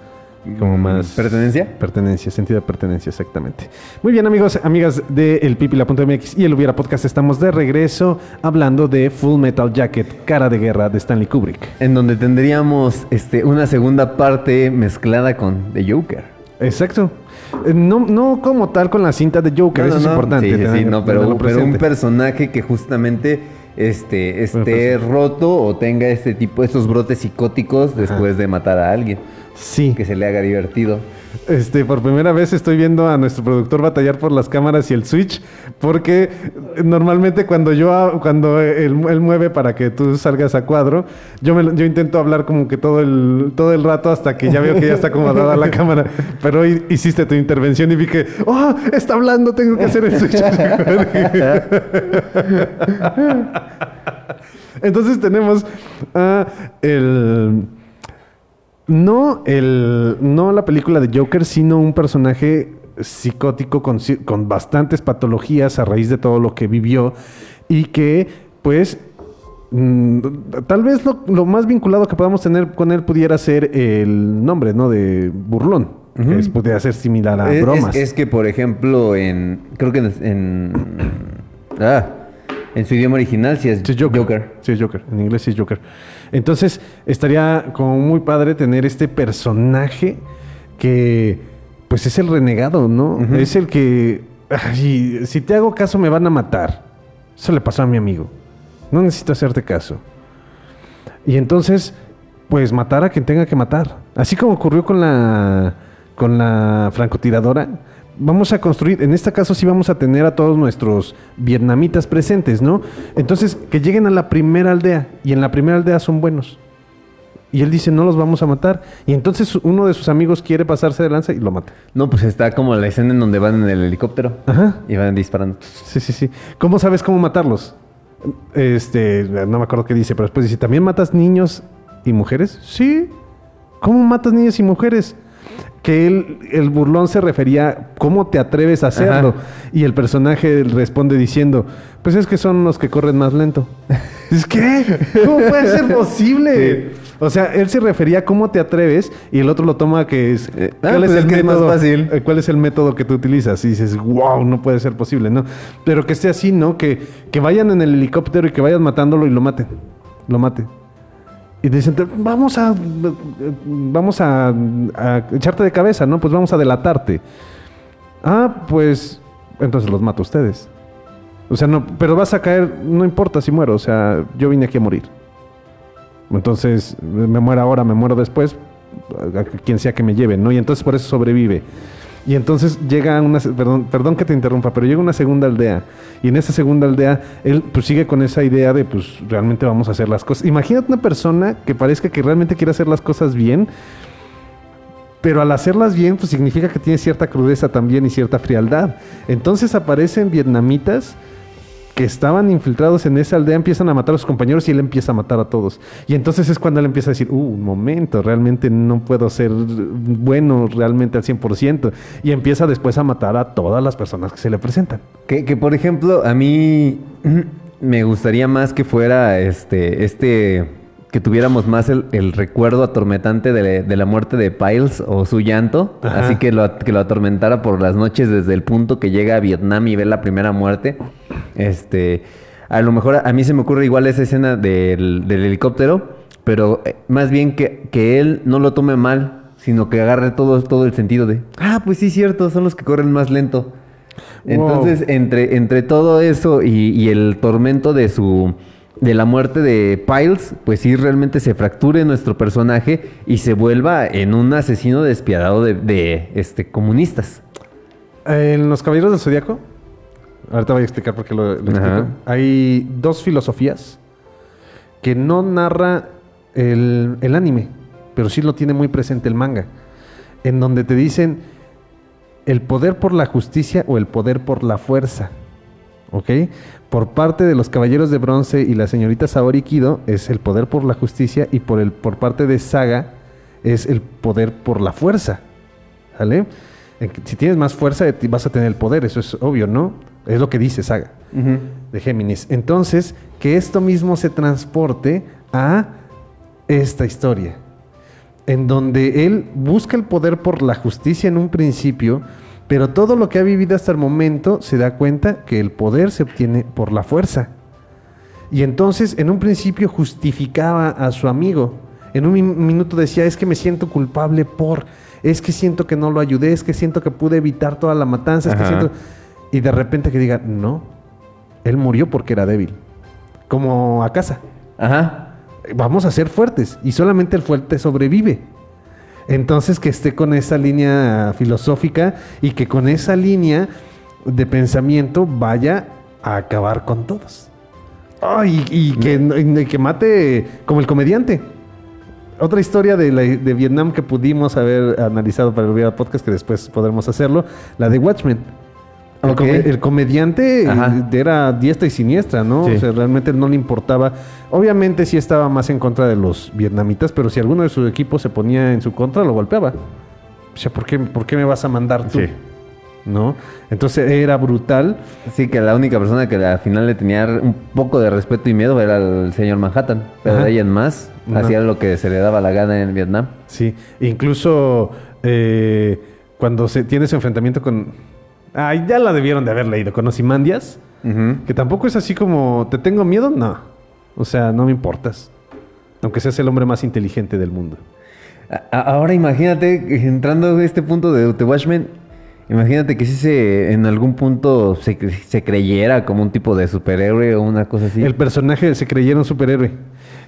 Como más... ¿Pertenencia? Pertenencia, sentido de pertenencia, exactamente. Muy bien, amigos, amigas de elpipila.mx y el Hubiera Podcast, estamos de regreso hablando de Full Metal Jacket, Cara de Guerra de Stanley Kubrick. En donde tendríamos este, una segunda parte mezclada con The Joker. Exacto. Eh, No, no como tal con la cinta de Joker, No, eso no, es no. importante. Sí, sí, no, pero, un personaje que justamente este, esté pues, roto o tenga este tipo, estos brotes psicóticos después de matar a alguien. Sí. Que se le haga divertido. Este, por primera vez estoy viendo a nuestro productor batallar por las cámaras y el switch, porque normalmente cuando yo cuando él, él mueve para que tú salgas a cuadro, yo me, yo intento hablar como que todo el todo el rato hasta que ya veo que ya está acomodada la cámara, pero hoy hiciste tu intervención y vi que, oh, está hablando, tengo que hacer el switch. Entonces tenemos a el no, el, no la película de Joker, sino un personaje psicótico con, con bastantes patologías a raíz de todo lo que vivió y que, pues, mm, tal vez lo, lo más vinculado que podamos tener con él pudiera ser el nombre, ¿no? De burlón. que es- pudiera ser similar a Es- es, bromas. es que, por ejemplo, en. Creo que en. en- ah, en su idioma original sí es Joker. Sí, es Joker. En inglés sí es Joker. Entonces, estaría como muy padre tener este personaje que, pues, es el renegado, ¿no? Es el que, ay, si te hago caso me van a matar. Eso le pasó a mi amigo. No necesito hacerte caso. Y entonces, pues, matar a quien tenga que matar. Así como ocurrió con la, con la francotiradora. Vamos a construir, en este caso sí vamos a tener a todos nuestros vietnamitas presentes, ¿no? Entonces, que lleguen a la primera aldea y en la primera aldea son buenos. Y él dice, no los vamos a matar. Y entonces uno de sus amigos quiere pasarse de lanza y lo mata. No, pues está como la escena en donde van en el helicóptero. Ajá. Y van disparando. Sí, sí, sí. ¿Cómo sabes cómo matarlos? Este, no me acuerdo qué dice, pero después dice, ¿también matas niños y mujeres? Sí. ¿Cómo matas niños y mujeres? Que él, el burlón se refería, ¿cómo te atreves a hacerlo? Ajá. Y el personaje responde diciendo, pues es que son los que corren más lento. ¿Es que? ¿Cómo puede ser posible? O sea, él se refería a cómo te atreves y el otro lo toma que es... ah, pues es que es más fácil. eh, ¿Cuál es el método que tú utilizas? Y dices, wow, no puede ser posible, ¿no? Pero que esté así, ¿no? Que, que vayan en el helicóptero y que vayan matándolo y lo maten. Lo maten. Y dicen, vamos a... Vamos a, echarte de cabeza, ¿no? Pues vamos a delatarte. Ah, pues... Entonces los mato a ustedes. O sea, no... Pero vas a caer... No importa si muero. O sea, yo vine aquí a morir. Entonces, me muero ahora, me muero después, a quien sea que me lleve, ¿no? Y entonces por eso sobrevive. Y entonces llega una, perdón, perdón que te interrumpa, pero llega una segunda aldea. Y en esa segunda aldea, él pues sigue con esa idea de, pues realmente vamos a hacer las cosas. Imagínate una persona que parezca que realmente quiere hacer las cosas bien, pero al hacerlas bien, pues significa que tiene cierta crudeza también y cierta frialdad. Entonces aparecen vietnamitas que estaban infiltrados en esa aldea, empiezan a matar a sus compañeros y él empieza a matar a todos. Y entonces es cuando él empieza a decir, uh, un momento, realmente no puedo ser bueno realmente al 100%. Y empieza después a matar a todas las personas que se le presentan. Que, que, por ejemplo, a mí me gustaría más que fuera este, este, que tuviéramos más el, el recuerdo atormentante de, de la muerte de Piles o su llanto. Ajá. Así que lo, que lo atormentara por las noches desde el punto que llega a Vietnam y ve la primera muerte. Este, a lo mejor a, a mí se me ocurre igual esa escena del, del helicóptero, pero eh, más bien que, que él no lo tome mal, sino que agarre todo, todo el sentido de, ah, pues sí, cierto, son los que corren más lento. Entonces, entre, entre todo eso y, y el tormento de su de la muerte de Piles, pues sí realmente se fracture nuestro personaje y se vuelva en un asesino despiadado de, de, este comunistas. En Los Caballeros del Zodíaco, ahorita voy a explicar por qué lo, lo explico. Hay dos filosofías que no narra el, el anime, pero sí lo tiene muy presente el manga, en donde te dicen el poder por la justicia o el poder por la fuerza. ¿Ok? Por parte de los Caballeros de Bronce y la señorita Saori Kido es el poder por la justicia y por, el, por parte de Saga es el poder por la fuerza. ¿Vale? Si tienes más fuerza, eh, vas a tener el poder, eso es obvio, ¿no? Es lo que dice Saga de Géminis. Entonces, que esto mismo se transporte a esta historia, en donde él busca el poder por la justicia en un principio, pero todo lo que ha vivido hasta el momento se da cuenta que el poder se obtiene por la fuerza. Y entonces, en un principio justificaba a su amigo. En un min- minuto decía, es que me siento culpable por, es que siento que no lo ayudé, es que siento que pude evitar toda la matanza, es que siento... Y de repente que diga, no, él murió porque era débil. Como a casa. Ajá. Vamos a ser fuertes. Y solamente el fuerte sobrevive. Entonces que esté con esa línea filosófica y que con esa línea de pensamiento vaya a acabar con todos. Ay, y, que, y que mate como el comediante. Otra historia de, la- de Vietnam que pudimos haber analizado para el Podcast, que después podremos hacerlo, la de Watchmen. El, comediante Ajá. eh, era diestra y siniestra, ¿no? Sí. O sea, realmente no le importaba. Obviamente sí estaba más en contra de los vietnamitas, pero si alguno de su equipo se ponía en su contra, lo golpeaba. O sea, ¿por qué, por qué me vas a mandar tú? Sí. ¿No? Entonces era brutal. Sí, que la única persona que al final le tenía un poco de respeto y miedo era el señor Manhattan. Pero Ajá. de ahí en más, hacía lo que se le daba la gana en Vietnam. Sí, incluso eh, cuando se tiene ese enfrentamiento con... Ay, ya la debieron de haber leído, con Ozymandias, que tampoco es así como, ¿te tengo miedo? No. O sea, no me importas. Aunque seas el hombre más inteligente del mundo. Ahora imagínate, entrando a este punto de The Watchmen, imagínate que si se en algún punto se, se creyera como un tipo de superhéroe o una cosa así. El personaje se creyera un superhéroe.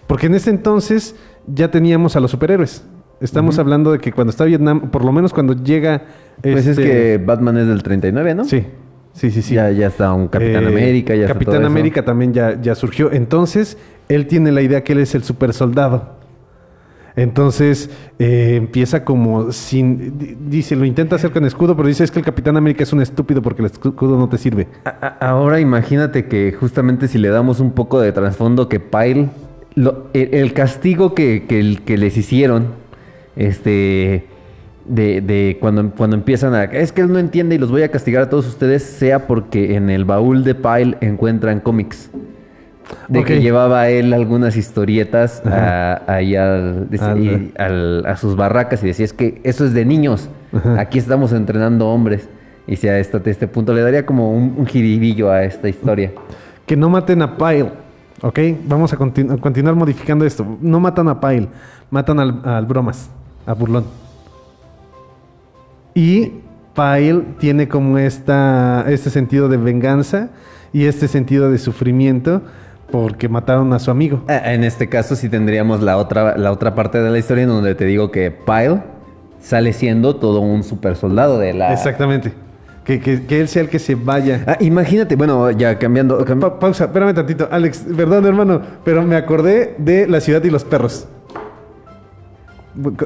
Porque en ese entonces ya teníamos a los superhéroes. Estamos hablando de que cuando está Vietnam, por lo menos cuando llega... Pues es este- que Batman es del 39, ¿no? Sí, sí, sí, sí. Ya, ya está un Capitán Eh, América, ya está Capitán eso. América también ya, ya surgió. Entonces, él tiene la idea que él es el super soldado. Entonces, eh, empieza como sin... di- Dice, lo intenta hacer con escudo, pero dice, es que el Capitán América es un estúpido porque el escudo no te sirve. Ahora imagínate que justamente si le damos un poco de trasfondo que Pyle, lo- el, el castigo que, que les hicieron este, de, de cuando, cuando empiezan a, es que él no entiende y los voy a castigar a todos ustedes, sea porque en el baúl de Pyle encuentran cómics. De que llevaba él algunas historietas a, ahí al- de- Al- y al- a sus barracas y decía, es que eso es de niños, Ajá. aquí estamos entrenando hombres. Y si a este, a este punto le daría como un, un jiribillo a esta historia. Que no maten a Pyle. ¿Ok? Vamos a, continu- a continuar modificando esto. No matan a Pyle. Matan al, al Bromas. A Burlón. Y Pyle tiene como esta, este sentido de venganza y este sentido de sufrimiento porque mataron a su amigo. Ah, En este caso sí tendríamos la otra, la otra parte de la historia en donde te digo que Pyle sale siendo todo un super soldado de la... Exactamente. Que, que- que él sea el que se vaya. Ah, imagínate, bueno, ya cambiando... cam- Pa- pausa, espérame tantito. Alex, perdón hermano, pero me acordé de La ciudad y los perros.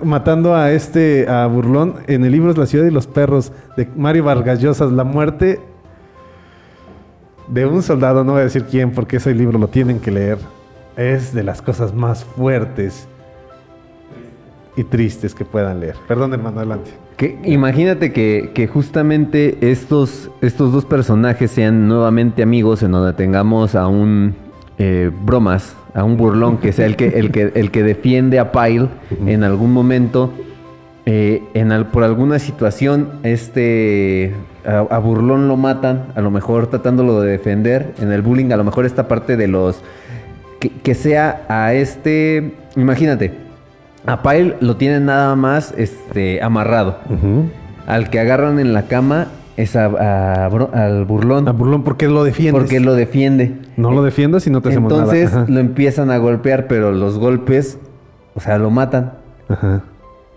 Matando a este, a Burlón, en el libro La ciudad y los perros de Mario Vargas Llosa, la muerte de un soldado, no voy a decir quién, porque ese libro lo tienen que leer. Es de las cosas más fuertes y tristes que puedan leer. Perdón hermano, adelante. Que, imagínate que, que justamente estos, estos dos personajes sean nuevamente amigos en donde tengamos a un eh, bromas, a un burlón que sea el que, el que, el que defiende a Pyle en algún momento. eh, en al- por alguna situación, este a, a Burlón lo matan, a lo mejor tratándolo de defender. En el bullying, a lo mejor esta parte de los. Que, que sea a este. Imagínate, a Pyle lo tienen nada más este, amarrado. Al que agarran en la cama es a, a Bro- al burlón. A Burlón, ¿por qué lo defiendes? Porque lo defiende. No lo defiendas y no te hacemos Entonces nada. Ajá. lo empiezan a golpear, pero los golpes, o sea, lo matan. Ajá.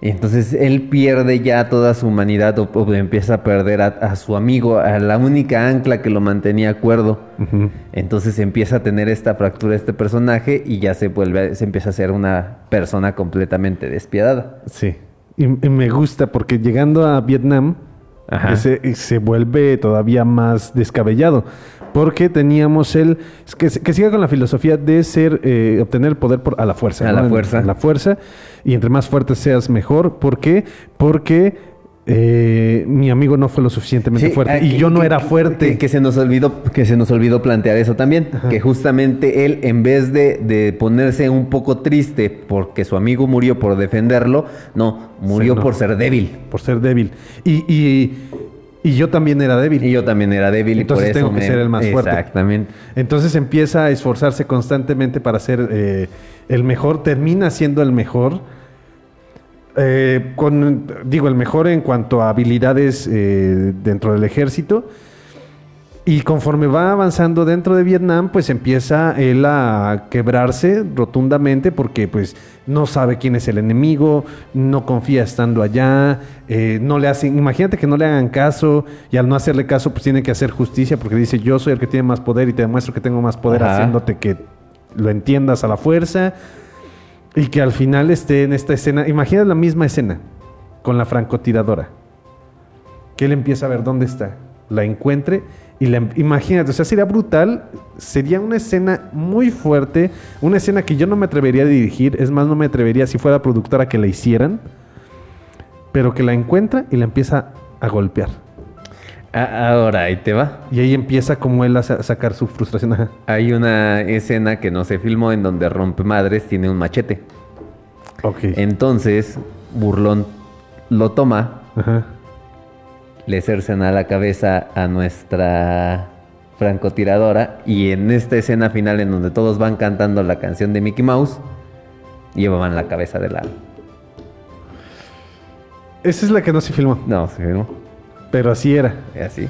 Y entonces él pierde ya toda su humanidad o, o empieza a perder a, a su amigo, a la única ancla que lo mantenía cuerdo. Ujú. Entonces empieza a tener esta fractura este personaje y ya se vuelve, se empieza a ser una persona completamente despiadada. Sí. Y, y me gusta porque llegando a Vietnam. Ese- se vuelve todavía más descabellado. Porque teníamos el. Que, que siga con la filosofía de ser. eh, obtener poder por, a la fuerza. A la fuerza. A la fuerza. Y entre más fuerte seas, mejor. ¿Por qué? Porque eh, mi amigo no fue lo suficientemente Sí, fuerte. ah, y que- yo no que- era fuerte. Que, que se nos olvidó, que se nos olvidó plantear eso también. Que justamente él, en vez de, de ponerse un poco triste porque su amigo murió por defenderlo, no, murió Sí, no. por ser débil. por ser débil. Y, y, y yo también era débil. Y yo también era débil y Entonces por eso tengo que me- ser el más fuerte. Exactamente. Entonces empieza a esforzarse constantemente para ser eh, el mejor, termina siendo el mejor. Eh, con, digo, el mejor en cuanto a habilidades eh, dentro del ejército. Y conforme va avanzando dentro de Vietnam, pues empieza él a quebrarse rotundamente porque pues no sabe quién es el enemigo, no confía estando allá, eh, no le hacen, imagínate que no le hagan caso y al no hacerle caso pues tiene que hacer justicia porque dice yo soy el que tiene más poder y te demuestro que tengo más poder Ajá. haciéndote que lo entiendas a la fuerza y que al final esté en esta escena, imagina la misma escena con la francotiradora que él empieza a ver dónde está, la encuentre y la, imagínate, o sea, sería brutal, sería una escena muy fuerte, una escena que yo no me atrevería a dirigir, es más, no me atrevería si fuera productora que la hicieran, pero que la encuentra y la empieza a golpear. A- Ahora, ahí te va. Y ahí empieza como él a sa- sacar su frustración. Ajá. Hay una escena que no se filmó en donde Rompe Madres tiene un machete. Ok. Entonces, Burlón lo toma, Ajá. le cercena la cabeza a nuestra francotiradora y en esta escena final en donde todos van cantando la canción de Mickey Mouse, llevaban la cabeza de la... Esa es la que no se filmó, No, se filmó. Pero así era. Así.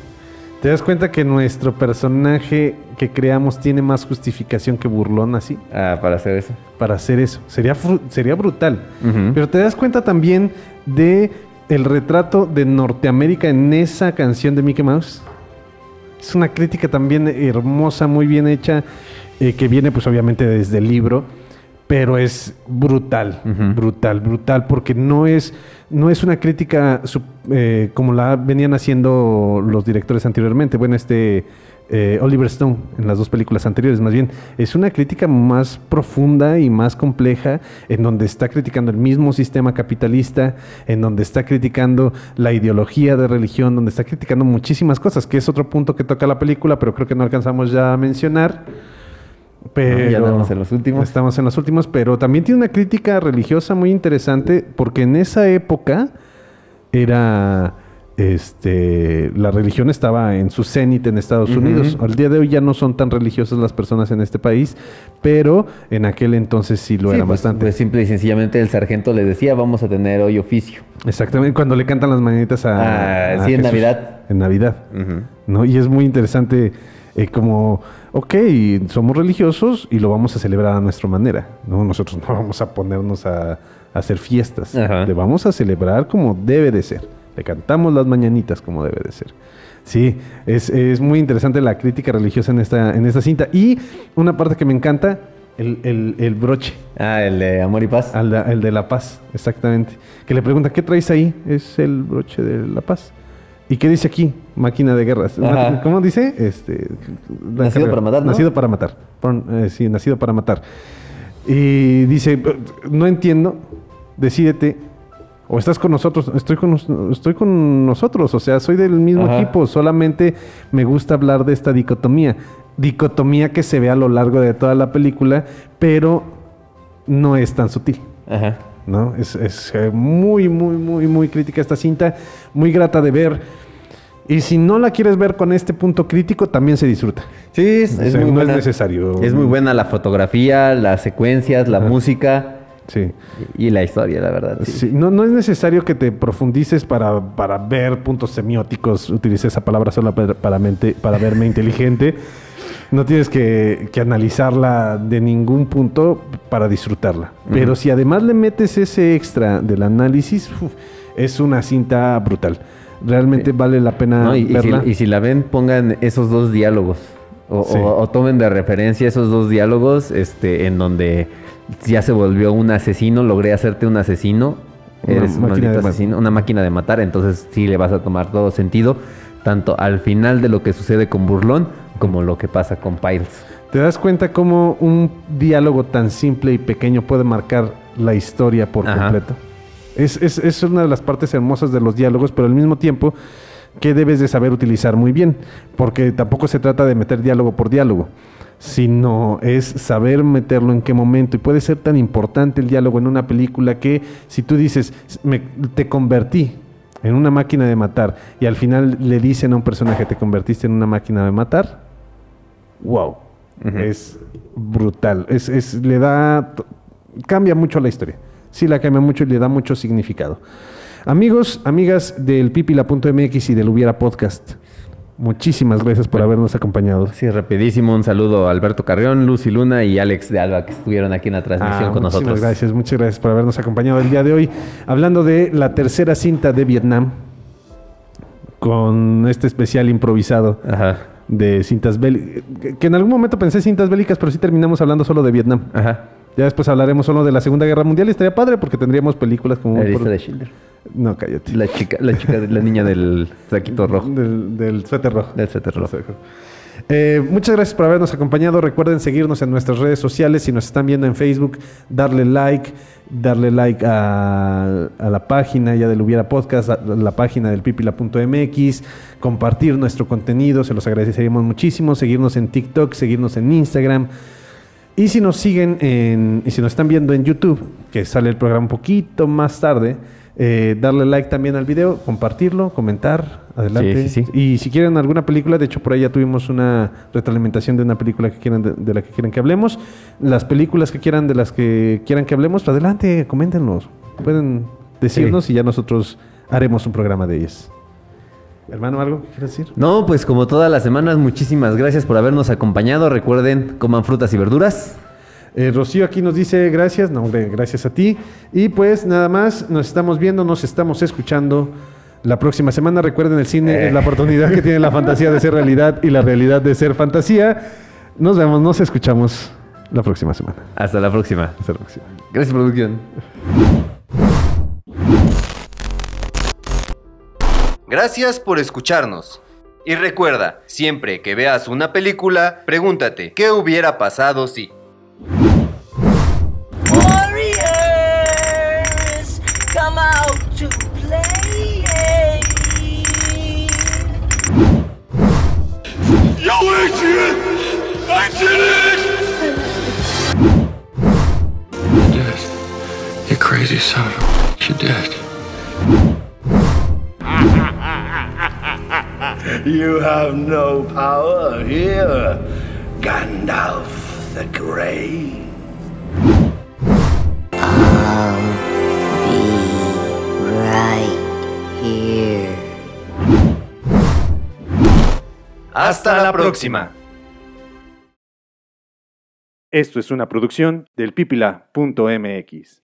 ¿Te das cuenta que nuestro personaje que creamos tiene más justificación que burlón así? Ah, para hacer eso. Para hacer eso. Sería, sería brutal. Pero te das cuenta también de el retrato de Norteamérica en esa canción de Mickey Mouse. Es una crítica también hermosa, muy bien hecha, eh, que viene pues obviamente desde el libro, pero es brutal, brutal, brutal, porque no es, no es una crítica eh, como la venían haciendo los directores anteriormente. Bueno, este eh, Oliver Stone en las dos películas anteriores, más bien. Es una crítica más profunda y más compleja, en donde está criticando el mismo sistema capitalista, en donde está criticando la ideología de religión, donde está criticando muchísimas cosas, que es otro punto que toca la película, pero creo que no alcanzamos ya a mencionar. Pero ya andamos en los últimos. Estamos en los últimos, pero también tiene una crítica religiosa muy interesante, porque en esa época era este, la religión estaba en su cenit en Estados. Unidos. Al día de hoy ya no son tan religiosas las personas en este país, pero en aquel entonces sí lo Sí, eran pues, bastante. pues simple y sencillamente el sargento les decía, vamos a tener hoy oficio. Exactamente, cuando le cantan las mañanitas a, Ah, a sí, en Jesús. Navidad. En Navidad. ¿no? Y es muy interesante eh, como, ok, somos religiosos y lo vamos a celebrar a nuestra manera. ¿no? Nosotros no vamos a ponernos a, a hacer fiestas. Ajá. Le vamos a celebrar como debe de ser. Le cantamos las mañanitas como debe de ser. Sí, es, es muy interesante la crítica religiosa en esta, en esta cinta. Y una parte que me encanta, el, el- el broche. Ah, el de Amor y Paz. Al el de la paz, exactamente. Que le pregunta, ¿qué traes ahí? Es el broche de la paz. ¿Y qué dice aquí? Máquina de guerras. Ajá. ¿Cómo dice? Este, Nacido carrera. para matar, ¿no? Nacido para matar. Pon- eh, sí, nacido para matar. Y dice, no entiendo, decídete, o estás con nosotros, estoy con, estoy con nosotros, o sea, soy del mismo Ajá. equipo, solamente me gusta hablar de esta dicotomía. Dicotomía que se ve a lo largo de toda la película, pero no es tan sutil. Ajá. ¿No? Es, es, eh, muy, muy, muy, muy crítica esta cinta, muy grata de ver. Y si no la quieres ver con este punto crítico, también se disfruta. Sí, es, O es sea, muy no buena. es necesario. Es muy buena la fotografía, las secuencias, la música Sí. y la historia, la verdad. sí. Sí, no, no es necesario que te profundices para, para ver puntos semióticos. Utilicé esa palabra solo para, para, mente- para verme inteligente. No tienes que, que analizarla de ningún punto para disfrutarla. Pero si además le metes ese extra del análisis, uf, es una cinta brutal. Realmente vale la pena No, y, y si, verla. y si la ven, pongan esos dos diálogos. O, Sí. o- o tomen de referencia esos dos diálogos este, en donde ya se volvió un asesino, logré hacerte un asesino. Una Eres un maldito asesino, una máquina de matar. Entonces sí le vas a tomar todo sentido, tanto al final de lo que sucede con Burlón como lo que pasa con Piles. ¿Te das cuenta cómo un diálogo tan simple y pequeño puede marcar la historia por Ajá. completo? Es, es- es una de las partes hermosas de los diálogos, pero al mismo tiempo que debes de saber utilizar muy bien, porque tampoco se trata de meter diálogo por diálogo, sino es saber meterlo en qué momento. Y puede ser tan importante el diálogo en una película que si tú dices, "Me- te convertí en una máquina de matar, y al final le dicen a un personaje, te convertiste en una máquina de matar, wow, es brutal. Es, es- le da, cambia mucho la historia. Sí, la cambia mucho y le da mucho significado. Amigos, amigas del pipila.mx y del Hubiera Podcast, muchísimas gracias por habernos acompañado. Sí, rapidísimo, un saludo a Alberto Carrión, Lucy Luna y Alex de Alba que estuvieron aquí en la transmisión Ah, con muchísimas nosotros. gracias, muchas gracias por habernos acompañado el día de hoy, hablando de la tercera cinta de Vietnam, con este especial improvisado Ajá. De cintas bélicas, que, en algún momento pensé cintas bélicas, pero sí terminamos hablando solo de Vietnam. Ajá. Ya después hablaremos solo de la Segunda Guerra Mundial y estaría padre porque tendríamos películas como... La por- lista de Schindler. No, cállate. La chica, la chica, la niña del saquito rojo. Del, del suéter rojo. Del suéter rojo. Eh, muchas gracias por habernos acompañado. Recuerden seguirnos en nuestras redes sociales. Si nos están viendo en Facebook, darle like, darle like a, la página ya del Hubiera Podcast, a la página del pipila.mx, compartir nuestro contenido, se los agradeceríamos muchísimo. Seguirnos en TikTok, seguirnos en Instagram. Y si nos siguen en, y si nos están viendo en YouTube, que sale el programa un poquito más tarde, eh, darle like también al video, compartirlo, comentar, adelante. Sí, sí, Y si quieren alguna película, de hecho por ahí ya tuvimos una retroalimentación de una película que quieran de, de la que quieren que hablemos. Las películas que quieran de las que quieran que hablemos, pues adelante, coméntenos. Pueden decirnos y ya nosotros haremos un programa de ellas. Hermano, ¿algo que quieras decir? No, pues como todas las semanas, muchísimas gracias por habernos acompañado. Recuerden, coman frutas y verduras. Eh, Rocío aquí nos dice gracias, no, hombre, gracias a ti. Y pues nada más, nos estamos viendo, nos estamos escuchando la próxima semana. Recuerden, el cine es la oportunidad que tiene la fantasía de ser realidad y la realidad de ser fantasía. Nos vemos, nos escuchamos la próxima semana. Hasta la próxima. Hasta la próxima. Gracias, producción. Gracias por escucharnos. Y recuerda, siempre que veas una película, pregúntate, ¿qué hubiera pasado si? Yo, Adrian! I did it! You did. You crazy son of a bitch. You did. You have no power here, Gandalf the Grey. I'll be Right here. Hasta la próxima. Esto es una producción del pipila.mx.